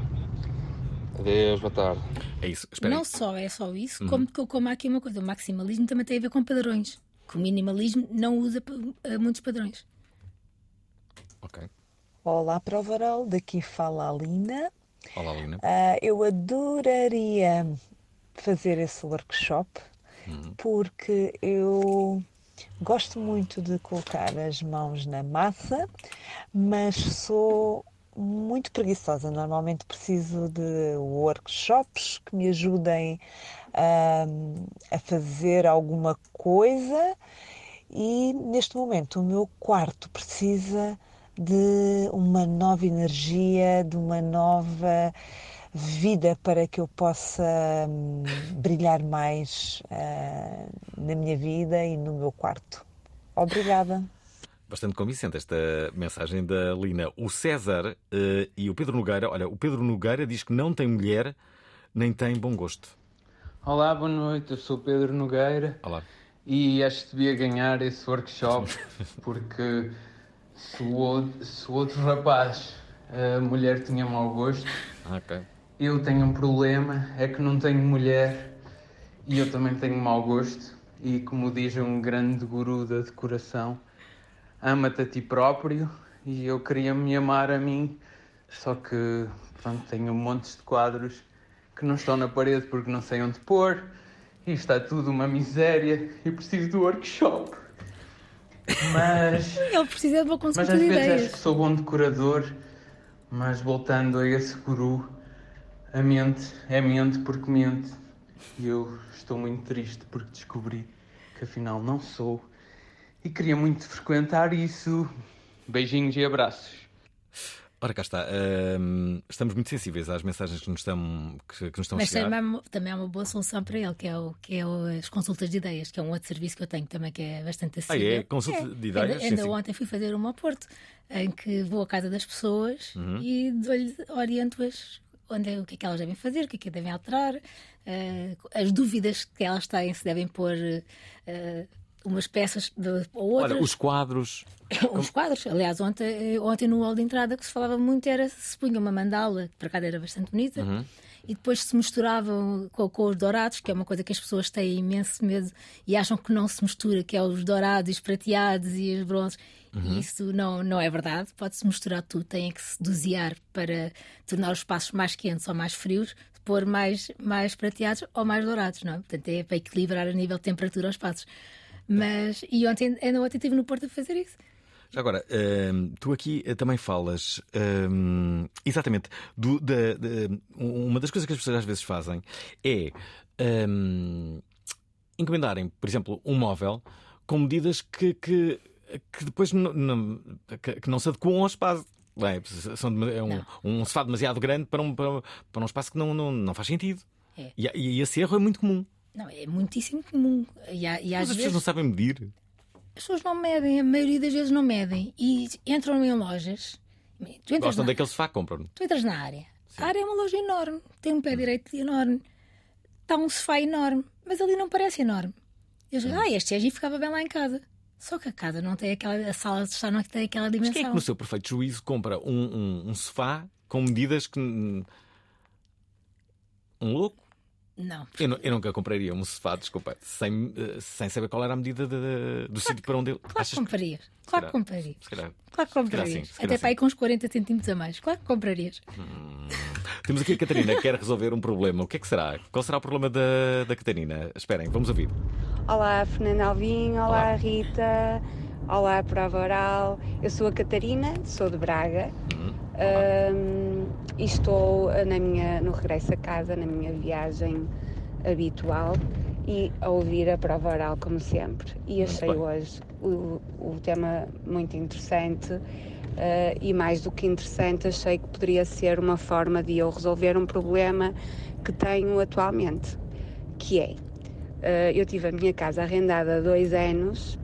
Adeus, boa tarde. É isso. Não só é só isso, uhum. como, como há aqui uma coisa, o maximalismo também tem a ver com padrões. Que o minimalismo não usa eh, muitos padrões. Ok. Olá, Provaral, daqui fala a Lina. Olá, Lina. Uh, eu adoraria fazer esse workshop uhum. porque eu Gosto muito de colocar as mãos na massa, mas sou muito preguiçosa. Normalmente preciso de workshops que me ajudem a, a fazer alguma coisa e neste momento o meu quarto precisa de uma nova energia, de uma nova vida para que eu possa hum, brilhar mais uh, na minha vida e no meu quarto. Obrigada. Bastante convincente esta mensagem da Lina. O César uh, e o Pedro Nogueira, olha, o Pedro Nogueira diz que não tem mulher nem tem bom gosto. Olá, boa noite, eu sou o Pedro Nogueira. Olá. E acho que devia ganhar esse workshop *laughs* porque se o, outro, se o outro rapaz, a mulher tinha mau gosto, okay. Eu tenho um problema, é que não tenho mulher e eu também tenho mau gosto. E como diz um grande guru da decoração, ama-te a ti próprio e eu queria me amar a mim, só que pronto, tenho montes de quadros que não estão na parede porque não sei onde pôr e está tudo uma miséria e preciso do workshop. Mas. *laughs* Ele precisa de uma consulta Mas às vezes ideias. acho que sou bom decorador, mas voltando a esse guru a mente é mente porque mente. E eu estou muito triste porque descobri que afinal não sou. E queria muito frequentar isso. Beijinhos e abraços. Ora, cá está. Uh, estamos muito sensíveis às mensagens que nos estão, que, que nos estão Mas a chegar. Mas também é uma boa solução para ele, que é, o, que é o, as consultas de ideias, que é um outro serviço que eu tenho também, que é bastante acessível. Ah, é? Consulta é. de ideias? Ainda, ainda ontem fui fazer uma ao Porto, em que vou à casa das pessoas uhum. e oriento-as onde, o que é que elas devem fazer, o que é que devem alterar, uh, as dúvidas que elas têm se devem pôr uh, umas peças de, ou outras. Olha, os quadros. *coughs* os quadros. Aliás, ontem, ontem no hall de entrada que se falava muito era se punha uma mandala, que para cá era bastante bonita. Uhum e depois se misturavam com, com, os dourados, que é uma coisa que as pessoas têm imenso medo e acham que não se mistura, que é os dourados, os prateados e os bronzes. Uhum. E isso não, não é verdade. Pode-se misturar tudo, tem que se dosear para tornar os espaços mais quentes ou mais frios, pôr mais, mais prateados ou mais dourados, não é? Portanto, é para equilibrar a nível de temperatura os espaços. Mas, e ontem, ainda ontem estive no Porto a fazer isso. Agora, hum, tu aqui eh, também falas hum, exatamente do, da, da- uma das coisas que as pessoas às vezes fazem é hum, encomendarem, por exemplo, um móvel com medidas que, que, que depois não, não- que, que não se adequam ao espaço. Bem, são de- é um, um sofá demasiado grande para um, para, para um espaço que não, não, não faz sentido. É. E, e esse erro é muito comum. Não, é muitíssimo comum. E, há- e às Mas as pessoas vezes não sabem medir. as pessoas não medem, a maioria das vezes não medem. E entram em lojas. Tu Gostam na, daquele sofá, compram. tu entras na área. A área é uma loja enorme, tem um pé direito enorme, está um sofá enorme, mas ali não parece enorme. Eu digo, ah, este é ficava bem lá em casa. Só que a casa não tem aquela, a sala de estar não tem aquela Mas quem é dimensão. que, no seu perfeito juízo, compra um, um, um sofá com medidas que. Um louco? Não. Eu, eu nunca compraria um sofá, desculpa, sem, sem saber qual era a medida de- do sítio para onde ele. Claro que comprarias. Claro que comprarias. Se calhar. Claro que comprarias. Até sim. para aí com uns 40 centímetros a mais. Claro que comprarias. Temos aqui a Catarina que quer resolver um problema. O que é que será? Qual será o problema da, da Catarina? Esperem, vamos ouvir. Olá, Fernanda Alvim, olá, Rita, olá, Prova Oral. Eu sou a Catarina, sou de Braga Ahm, e estou ah, na minha, no regresso a casa, na minha viagem habitual e a ouvir a Prova Oral, como sempre. E achei hoje o, o tema muito interessante. ah, e mais do que interessante, achei que poderia ser uma forma de eu resolver um problema que tenho atualmente, que é Uh, eu tive a minha casa arrendada há dois anos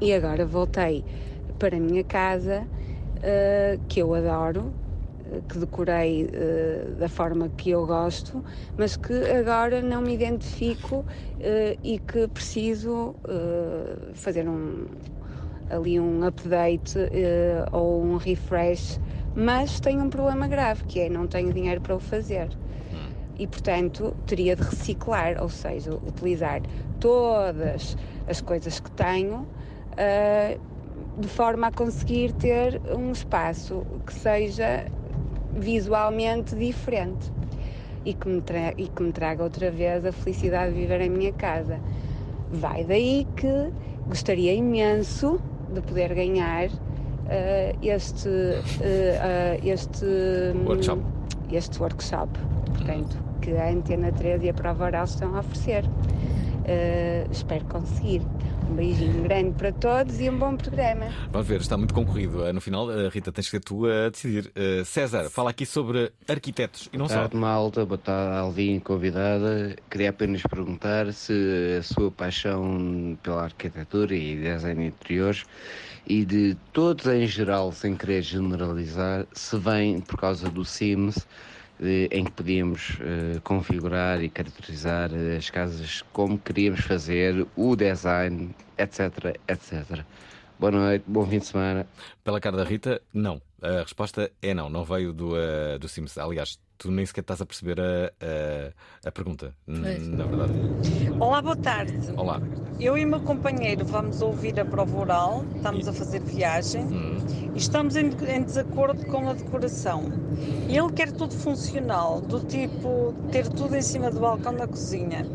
e agora voltei para a minha casa, uh, que eu adoro, uh, que decorei uh, da forma que eu gosto, mas que agora não me identifico uh, e que preciso uh, fazer um, ali um update ou um refresh, mas tenho um problema grave, que é não tenho dinheiro para o fazer. E, portanto, teria de reciclar, ou seja, utilizar todas as coisas que tenho de forma a conseguir ter um espaço que seja visualmente diferente e que, me e que me traga outra vez a felicidade de viver em minha casa. Vai daí que gostaria imenso de poder ganhar ah, este, ah, ah, este Workshop. este workshop, portanto, que a Antena 13 e a Prova Oral estão a oferecer. Uh, espero conseguir. Um beijinho grande para todos e um bom programa. Vamos ver, está muito concorrido. Eh, No final, a Rita, tens que ser tu a decidir. Eh, César, fala aqui sobre arquitetos e não Boa tarde, malta. Boa tarde, Alvin, convidada. Queria apenas perguntar se a sua paixão pela arquitetura e design de interiores e de todos em geral, sem querer generalizar, se vem por causa do Sims, em que podíamos eh, configurar e caracterizar eh, as casas como queríamos fazer, o design, etc, etc. Boa noite, bom fim de semana. Pela cara da Rita, não. A resposta é não, não veio do, eh, do Sims. Aliás, tu nem sequer estás a perceber a, a, a pergunta, Pois. na verdade. Olá, boa tarde. Olá. Eu e o meu companheiro vamos ouvir a prova oral, estamos a fazer viagem e estamos em, em desacordo com a decoração. Ele quer tudo funcional, do tipo ter tudo em cima do balcão da cozinha.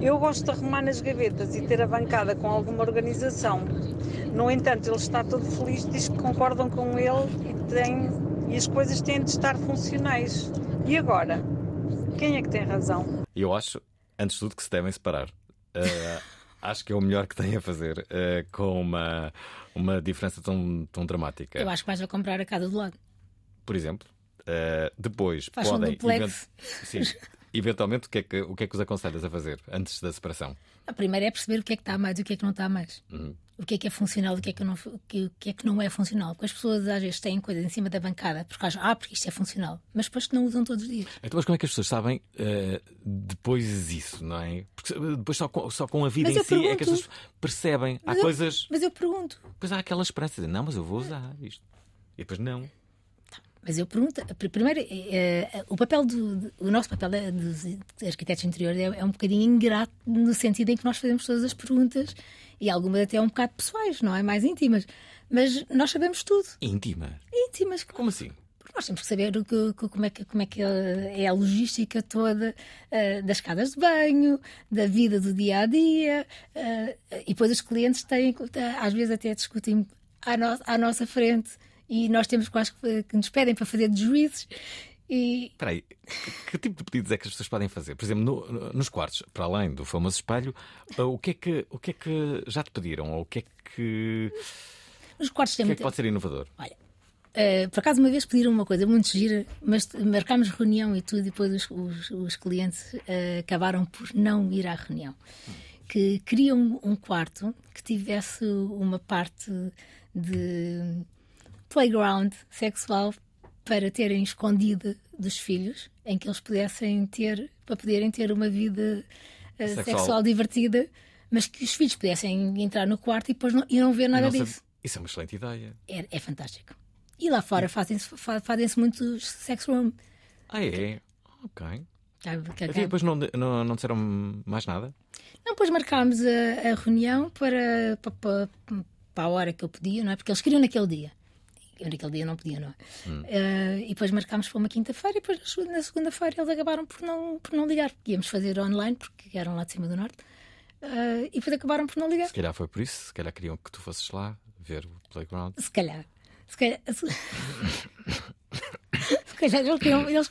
Eu gosto de arrumar nas gavetas e ter a bancada com alguma organização. No entanto, ele está todo feliz, diz que concordam com ele e, tem, e as coisas têm de estar funcionais. E agora? Quem é que tem razão? Eu acho, antes de tudo, que se devem separar. Eh, acho que é o melhor que têm a fazer eh, com uma, uma diferença tão, tão dramática. Eu acho que vais a comprar a casa do lado. Por exemplo, eh, depois Faz um podem. duplex. Sim, *laughs* eventualmente, o que, é que, o que é que os aconselhas a fazer antes da separação? A primeira é perceber o que é que está mais e o que é que não está a mais. Uhum. O que é que é funcional e o que é que não, o que, é que não é funcional. Porque as pessoas às vezes têm coisas em cima da bancada porque acham, ah, porque isto é funcional, mas depois que não usam todos os dias. Então, mas como é que as pessoas sabem eh, depois isso, não é? Porque depois só com, só com a vida Mas em si é que as pergunto. pessoas percebem. Há eu- coisas. Mas eu pergunto. Depois há aquela esperança de não, mas eu vou usar isto. E depois não. Mas eu pergunto, pr- primeiro, eh, eh, o papel do, o nosso papel da- dos arquitetos interiores é, é um bocadinho ingrato no sentido em que nós fazemos todas as perguntas e algumas até um bocado pessoais, não é? Mais íntimas. Mas nós sabemos tudo. Íntima. Íntimas. Como assim? Porque nós temos que saber o que- como, é que, como é que é a logística toda eh, das casas de banho, da vida do dia a dia. eh, e depois os clientes têm, às vezes até discutem à, no, à nossa frente e nós temos quase que, nos pedem para fazer de juízes. E... Espera aí, que tipo de pedidos é que as pessoas podem fazer? Por exemplo, no, nos quartos, para além do famoso espelho, o que, é que, o que é que já te pediram? Ou o que é que. Nos quartos tem o que é que pode ser inovador? Olha, uh, por acaso uma vez pediram uma coisa muito gira, mas marcámos reunião e tudo, e depois os, os, os clientes uh, acabaram por não ir à reunião. Que queriam um quarto que tivesse uma parte de playground sexual para terem escondida dos filhos, em que eles pudessem ter, para poderem ter uma vida uh, sexual. sexual. divertida, mas que os filhos pudessem entrar no quarto e depois não, e não ver nada não disso. Isso é uma excelente ideia. É, é fantástico. E lá fora fazem-se fazem muitos sex room. Ah, é? Ok. E depois não, não, não disseram mais nada? Não, depois marcámos a, a reunião para, para, para, a hora que eu podia, não é? Porque eles queriam naquele dia. Eu naquele dia não podia, não é? Hum. Uh, e depois marcámos para uma quinta-feira e depois na segunda-feira eles acabaram por não, por não ligar. Íamos fazer online, porque eram lá de cima do norte. Uh, e depois acabaram por não ligar. Se calhar foi por isso, se calhar queriam que tu fosses lá ver o playground. Se calhar. Se calhar. Se... Se calhar eles queriam, eles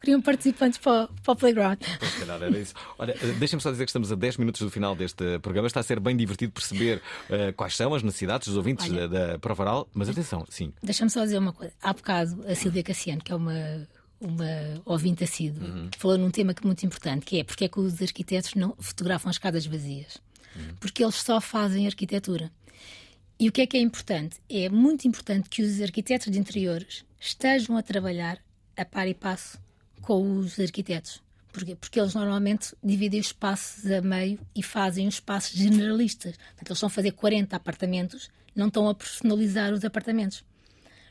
queriam participantes para, para o playground. Se calhar era isso. Olha, deixem-me só dizer que estamos a 10 minutos do final deste programa. Está a ser bem divertido perceber uh, quais são as necessidades dos ouvintes Olha, da, da Provaral. Mas atenção, sim. Deixa-me só dizer uma coisa. Há bocado, a Silvia Cassiano, que é uma uma ouvinte assídua, uhum. falou num tema que é muito importante, que é porque é que os arquitetos não fotografam as escadas vazias. Uhum. Porque eles só fazem arquitetura. E o que é que é importante? É muito importante que os arquitetos de interiores estejam a trabalhar a par e passo com os arquitetos. Porquê? Porque eles normalmente dividem os espaços a meio e fazem os espaços generalistas. Portanto, eles estão a fazer 40 apartamentos, não estão a personalizar os apartamentos.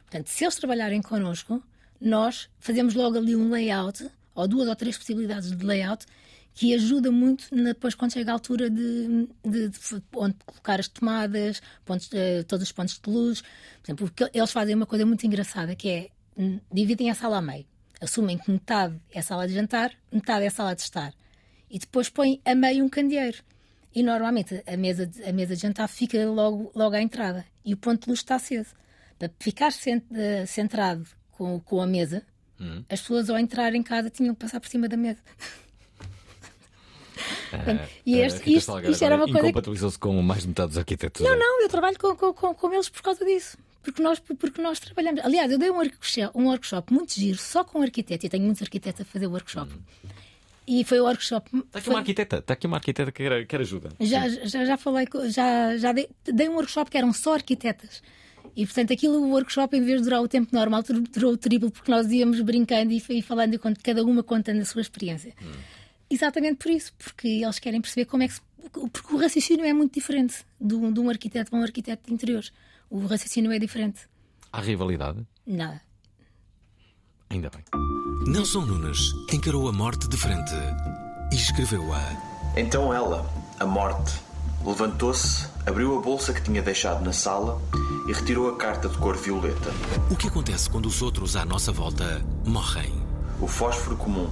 Portanto, se eles trabalharem connosco, nós fazemos logo ali um layout, ou duas ou três possibilidades de layout, que ajuda muito depois quando chega a altura de, de, de onde colocar as tomadas, pontos, uh, todos os pontos de luz. Por exemplo, eles fazem uma coisa muito engraçada que é hum, dividem a sala a meio. Assumem que metade é sala de jantar, metade é sala de estar. E depois põem a meio um candeeiro. E normalmente a mesa de, a mesa de jantar fica logo, logo à entrada e o ponto de luz está aceso. Para ficar eh, centrado com, com a mesa, hum. as pessoas ao entrar em casa tinham que passar por cima da mesa. *laughs* e este, isto, isto era uma coisa. Incompatibilizou-se que... com mais metade dos arquitetos. Não, não, eu trabalho com, com, com, eles por causa disso. Porque nós, porque nós trabalhamos. Aliás, eu dei um workshop, um workshop muito giro só com arquitetos. Eu tenho muitos arquitetos a fazer workshop. Hum. E foi o workshop. Está aqui foi... uma arquiteta, está aqui uma arquiteta que quer, quer ajuda. Já, já, já falei, já, já dei, dei um workshop que eram só arquitetas. E portanto, aquilo, o workshop, em vez de durar o tempo normal, durou o triplo, porque nós íamos brincando e, e falando, e cada uma contando a sua experiência. Hum. Exatamente por isso, porque eles querem perceber como é que se, porque o raciocínio é muito diferente de um, de um arquiteto para um arquiteto de interiores. O raciocínio é diferente. Há rivalidade? Nada. Ainda bem. Nelson Nunes encarou a morte de frente e escreveu-a. Então ela, a morte, levantou-se, abriu a bolsa que tinha deixado na sala e retirou a carta de cor violeta. O que acontece quando os outros à nossa volta morrem? O fósforo comum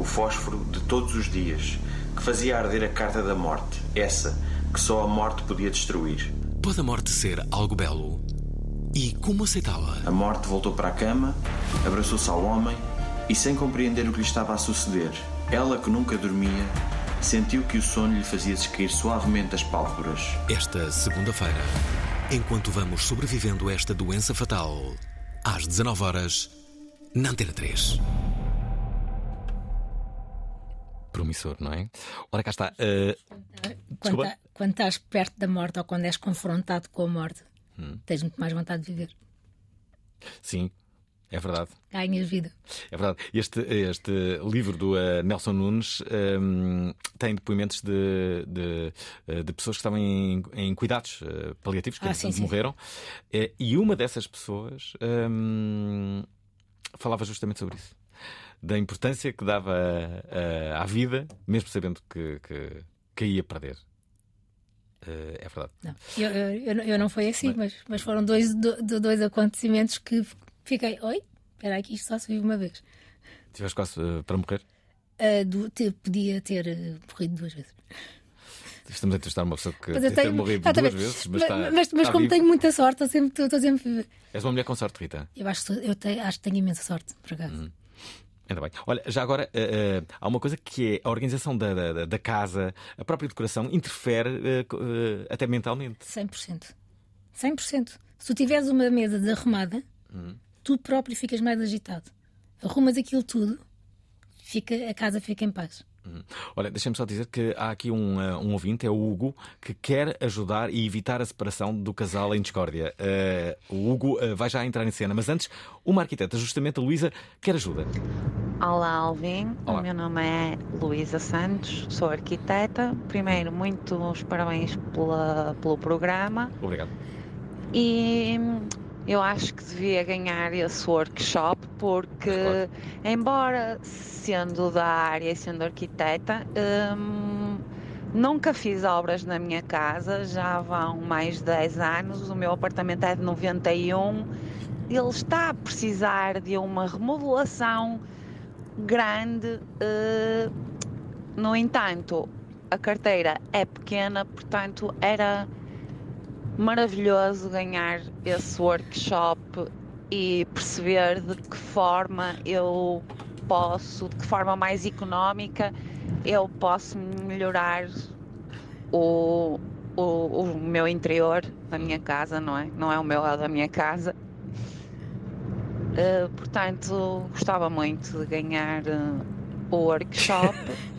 o fósforo de todos os dias, que fazia arder a carta da morte, essa que só a morte podia destruir. Pode a morte ser algo belo? E como aceitá-la? A morte voltou para a cama, abraçou-se ao homem e, sem compreender o que lhe estava a suceder, ela que nunca dormia, sentiu que o sono lhe fazia descair suavemente as pálpebras. Esta segunda-feira, enquanto vamos sobrevivendo a esta doença fatal, às 19 horas, na Antena 3 promissor, não é? Ora, cá está. Uh... Quando, tá, quando, estás perto da morte ou quando és confrontado com a morte, hum. tens muito mais vontade de viver. Sim, é verdade. Ganhas vida. É verdade. Este, este livro do uh, Nelson Nunes um, ehm, tem depoimentos de, de, eh, de, pessoas que estavam em, em cuidados uh, paliativos, que ah, sim, sim. morreram. Uh, e uma dessas pessoas um, ehm, falava justamente sobre isso da importância que dava à vida, mesmo sabendo que, que, que ia perder. Uh, é verdade. Não, eu, eu, eu, não foi assim, mas, mas foram dois, do, dois acontecimentos que fiquei. Oi, espera aí, que isto só se vive uma vez. Tiveste quase uh, para morrer? Uh, do, te, podia ter morrido duas vezes. Estamos a testar uma pessoa que ter tenho- morrido Ah, tá duas vezes, mas, Mas, está. mas- mas está como vivo. tenho muita sorte, eu sempre, estou sempre. És uma mulher com sorte, Rita. Eu acho, eu tenho- acho que tenho imensa sorte, por acaso. Uhum. Ainda bem. Olha, já agora eh, eh, há uma coisa que é a organização da, da, da casa, a própria decoração, interfere eh, até mentalmente. 100%. 100%. Se tu tiveres uma mesa desarrumada, Uhum. tu próprio ficas mais agitado. Arrumas aquilo tudo, fica, a casa fica em paz. Uhum. Olha, deixa-me só dizer que há aqui um, eh, um ouvinte, é o Hugo, que quer ajudar e evitar a separação do casal em discórdia. Eh, o Hugo eh, vai já entrar em cena, mas antes, uma arquiteta, justamente a Luísa, quer ajuda. Olá, Alvin. Olá. O meu nome é Luísa Santos, sou arquiteta. Primeiro, muitos parabéns pela, pelo programa. Obrigado. E eu acho que devia ganhar esse workshop porque, embora sendo da área e sendo arquiteta, hum, nunca fiz obras na minha casa, já vão mais de 10 anos. O meu apartamento é de 91. Ele está a precisar de uma remodelação grande. eh, no entanto, a carteira é pequena, portanto, era maravilhoso ganhar esse workshop e perceber de que forma eu posso, de que forma mais económica eu posso melhorar o, o, o meu interior da minha casa, não é? Não é o meu, é da minha casa. Uh, portanto, gostava muito de ganhar uh, o workshop. *laughs*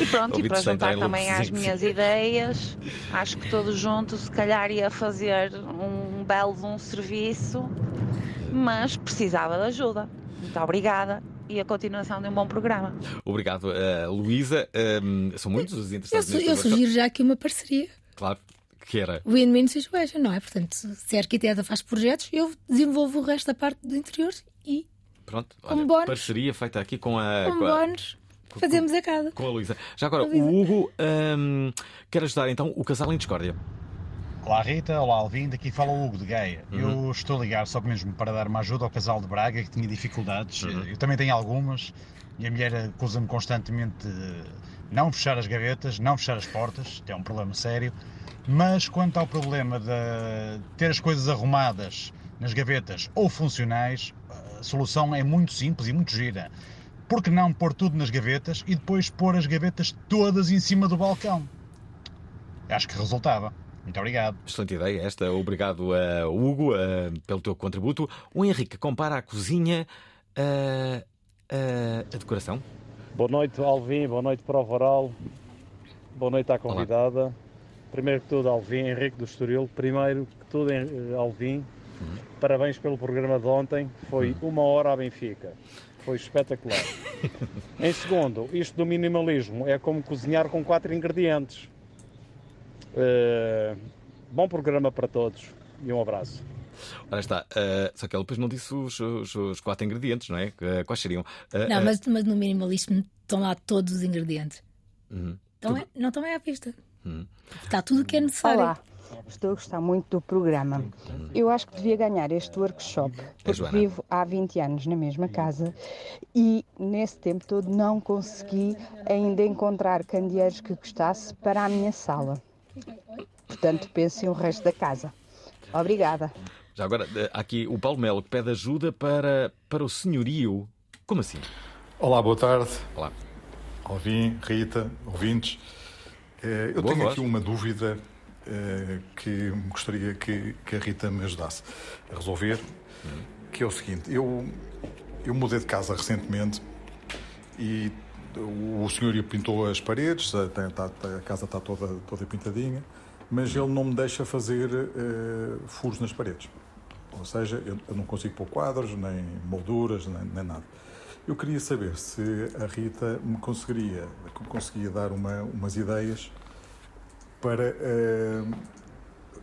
E pronto, e para juntar também às minhas ideias, acho que todos juntos se calhar ia fazer um belo de um serviço, mas precisava de ajuda. Muito obrigada e a continuação de um bom programa. Obrigado, eh, Luísa. Ehm, são muitos os Eu, interessados eu workshop. sugiro já aqui uma parceria. Claro, que era. Win-win situation, não é? Portanto, se a arquiteta faz projetos, eu desenvolvo o resto da parte do interior e, Pronto, Um olha, parceria feita aqui com a. com com a- bónus, fazemos a casa. Com a Luísa. Já agora, Luísa. o Hugo ehm, quer ajudar então o casal em discórdia. Olá Rita, olá Alvin, daqui fala o Hugo de Gaia. Uhum. Eu estou a ligar só mesmo para dar uma ajuda ao casal de Braga que tinha dificuldades. Uhum. Eu também tenho algumas e a mulher acusa-me constantemente de não fechar as gavetas, não fechar as portas, que é um problema sério. Mas quanto ao problema de ter as coisas arrumadas nas gavetas ou funcionais, a solução é muito simples e muito gira. Por que não pôr tudo nas gavetas e depois pôr as gavetas todas em cima do balcão? Acho que resultava. Muito obrigado. Excelente ideia esta. Obrigado, eh, Hugo, eh, pelo teu contributo. O Henrique compara a cozinha a, a, a decoração. Boa noite, Alvin. Boa noite, Prova Oral. Boa noite à convidada. Primeiro que tudo, Alvin, Henrique do Estoril. Primeiro que tudo, Alvin, parabéns pelo programa de ontem. Foi uma hora à Benfica. Foi espetacular. *laughs* em segundo, isto do minimalismo é como cozinhar com quatro ingredientes. Eh, bom programa para todos e um abraço. Ora está. eh, só que ele depois não disse os, os- os quatro ingredientes, não é? Eh, Quais seriam? Não, mas, mas no minimalismo estão lá todos os ingredientes. uhum. Então é- não estão é à vista. Uhum. Está tudo o que é necessário. Olá, estou a gostar muito do programa. Eu acho que devia ganhar este workshop, porque Joana. vivo há 20 anos na mesma casa e nesse tempo todo não consegui ainda encontrar candeeiros que gostasse para a minha sala. Portanto, pensem o resto da casa. Obrigada. Já agora, eh, aqui o Paulo Melo que pede ajuda para, para o senhorio. Como assim? Olá, boa tarde. Olá. Alvin, Rita, ouvintes. Eh, Eu Boa tenho voz. aqui uma dúvida que gostaria que, que a Rita me ajudasse a resolver, que é o seguinte, eu, eu mudei de casa recentemente e o senhor pintou as paredes, a, tá- tá- a casa está toda, toda pintadinha, mas ele não me deixa fazer eh, furos nas paredes. Ou seja, eu, eu não consigo pôr quadros, nem molduras, nem, nem nada. Eu queria saber se a Rita me conseguiria, me conseguia dar uma, umas ideias para, eh,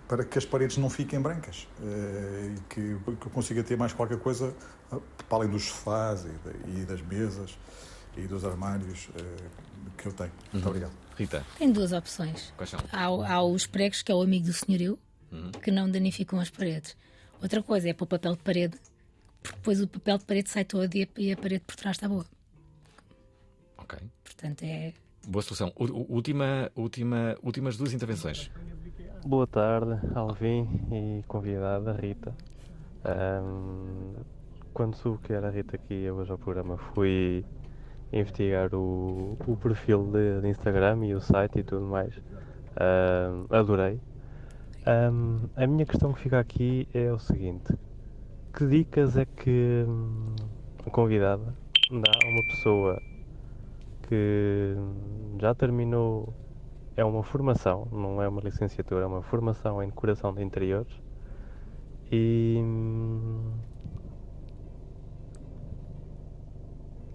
para que as paredes não fiquem brancas eh, e que, que eu consiga ter mais qualquer coisa ah, para além dos sofás e, da- e das mesas e dos armários eh, que eu tenho. Muito Uhum. obrigado. Rita. Tem duas opções. Quais são? Há, o- há os pregos, que é o amigo do senhorio, Uhum. que não danificam as paredes. Outra coisa é pôr papel de parede, porque depois o papel de parede sai todo e a, e a parede por trás está boa. Ok. Portanto, é boa solução. última, última, últimas duas intervenções. Boa tarde, Alvin e convidada Rita. Um, quando soube que era a Rita aqui hoje ao programa, fui investigar o, o perfil de, de, Instagram e o site e tudo mais. Um, adorei. Um, a minha questão que fica aqui é o seguinte: que dicas é que hum, a convidada dá a uma pessoa que já terminou é uma formação, não é uma licenciatura, é uma formação em decoração de interiores. E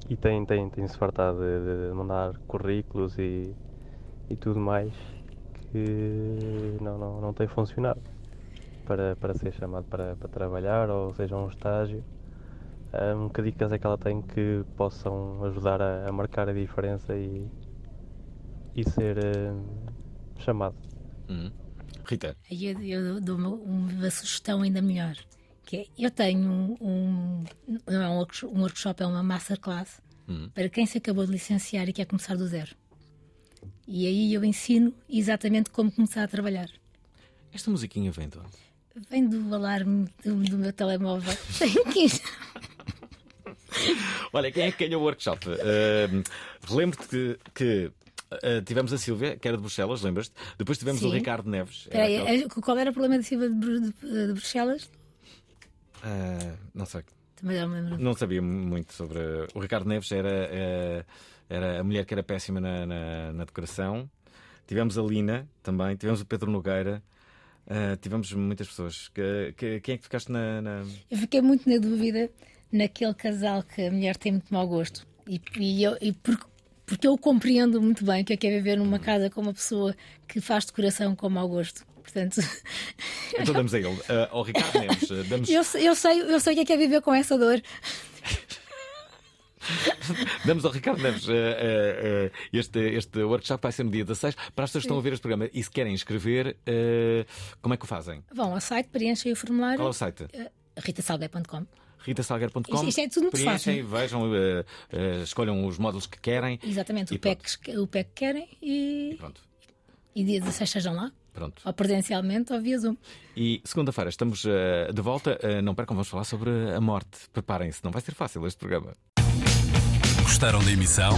e tem, tem, tem se fartado de, de, mandar currículos e, e tudo mais que não, não, não tem funcionado para, para ser chamado para, para trabalhar ou seja um estágio um, que dicas é que ela tem que possam ajudar a, a marcar a diferença e, e ser uh, chamado. Uhum. Rita. Eu, eu dou uma, uma, sugestão ainda melhor. Que é, eu tenho um, não é um, um workshop, é uma masterclass uhum. para quem se acabou de licenciar e quer começar do zero. E aí eu ensino exatamente como começar a trabalhar. Esta musiquinha vem de onde? Vem do alarme do, do meu telemóvel. *laughs* *laughs* Olha, quem é que ganhou o workshop? Uh, Lembro-te que, que Uh, tivemos a Silvia, que era de Bruxelas, lembras-te? Depois tivemos Sim. o Ricardo Neves. Era aquele... Qual era o problema da Silvia de, de, de Bruxelas? Uh, não sei. Também não lembro. Não sabia muito sobre. O Ricardo Neves era, uh, era a mulher que era péssima na, na, na, decoração. Tivemos a Lina também, tivemos o Pedro Nogueira. tivemos muitas pessoas. Que, que, quem é que ficaste na, na. Eu fiquei muito na dúvida naquele casal que a mulher tem muito mau gosto. E, e, eu, e porque, porque eu compreendo muito bem que é que é viver numa casa com uma pessoa que faz decoração com mau gosto. Portanto... *laughs* Então damos a ele, uh, ao Ricardo Neves. Uh, damos... eu, eu, sei, eu sei o que é, que é viver com essa dor. *laughs* Damos ao Ricardo Neves uh, uh, uh, este, este workshop vai ser no dia 16. Para as pessoas que estão a ver este programa e se querem inscrever, como é que o fazem? Vão ao site, preenchem o formulário. Qual é o site? ritasalguer.com. Isto, isto, é tudo muito fácil. vejam, uh, uh, escolham os módulos que querem. Exatamente, o PEC, o PEC que querem e. E pronto. E dia 16 sejam lá. Pronto. Ou presencialmente ou via Zoom. E segunda-feira estamos uh, de volta. não percam, vamos falar sobre a morte. Preparem-se, não vai ser fácil este programa. Gostaram da emissão?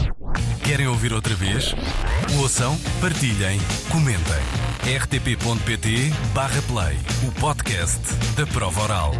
Querem ouvir outra vez? Ouçam, partilhem, comentem. rtp.pt/play o podcast da prova oral.